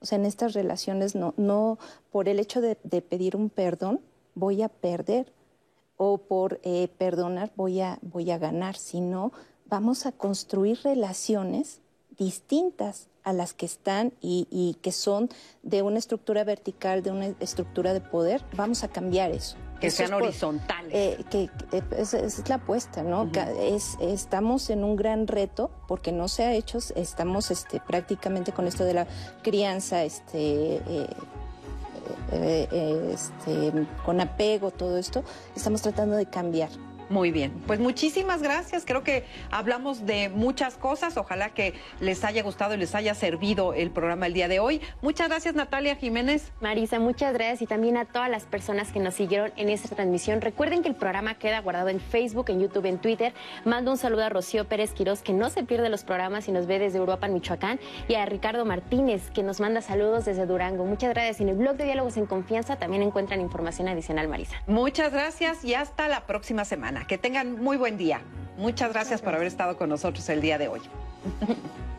O sea, en estas relaciones no, no por el hecho de, pedir un perdón voy a perder o por eh, perdonar voy a, voy a ganar, sino vamos a construir relaciones distintas a las que están y, que son de una estructura vertical, de una estructura de poder, vamos a cambiar eso. Que sean horizontales. Eh, que, eh, es, la apuesta, ¿no? es, estamos en un gran reto porque no se ha hecho, estamos este, prácticamente con esto de la crianza, este, eh, este, con apego, todo esto, estamos tratando de cambiar. Muy bien, pues muchísimas gracias. Creo que hablamos de muchas cosas. Ojalá que les haya gustado y les haya servido el programa el día de hoy. Muchas gracias Natalia Jiménez. Marisa, muchas gracias y también a todas las personas que nos siguieron en esta transmisión. Recuerden que el programa queda guardado en Facebook, en YouTube, en Twitter. Mando un saludo a Rocío Pérez Quirós, que no se pierde los programas y nos ve desde Europa, en Michoacán, y a Ricardo Martínez, que nos manda saludos desde Durango. Muchas gracias. En el blog de Diálogos en Confianza también encuentran información adicional, Marisa. Muchas gracias y hasta la próxima Que tengan muy buen día. Muchas gracias por haber estado con nosotros el día de hoy.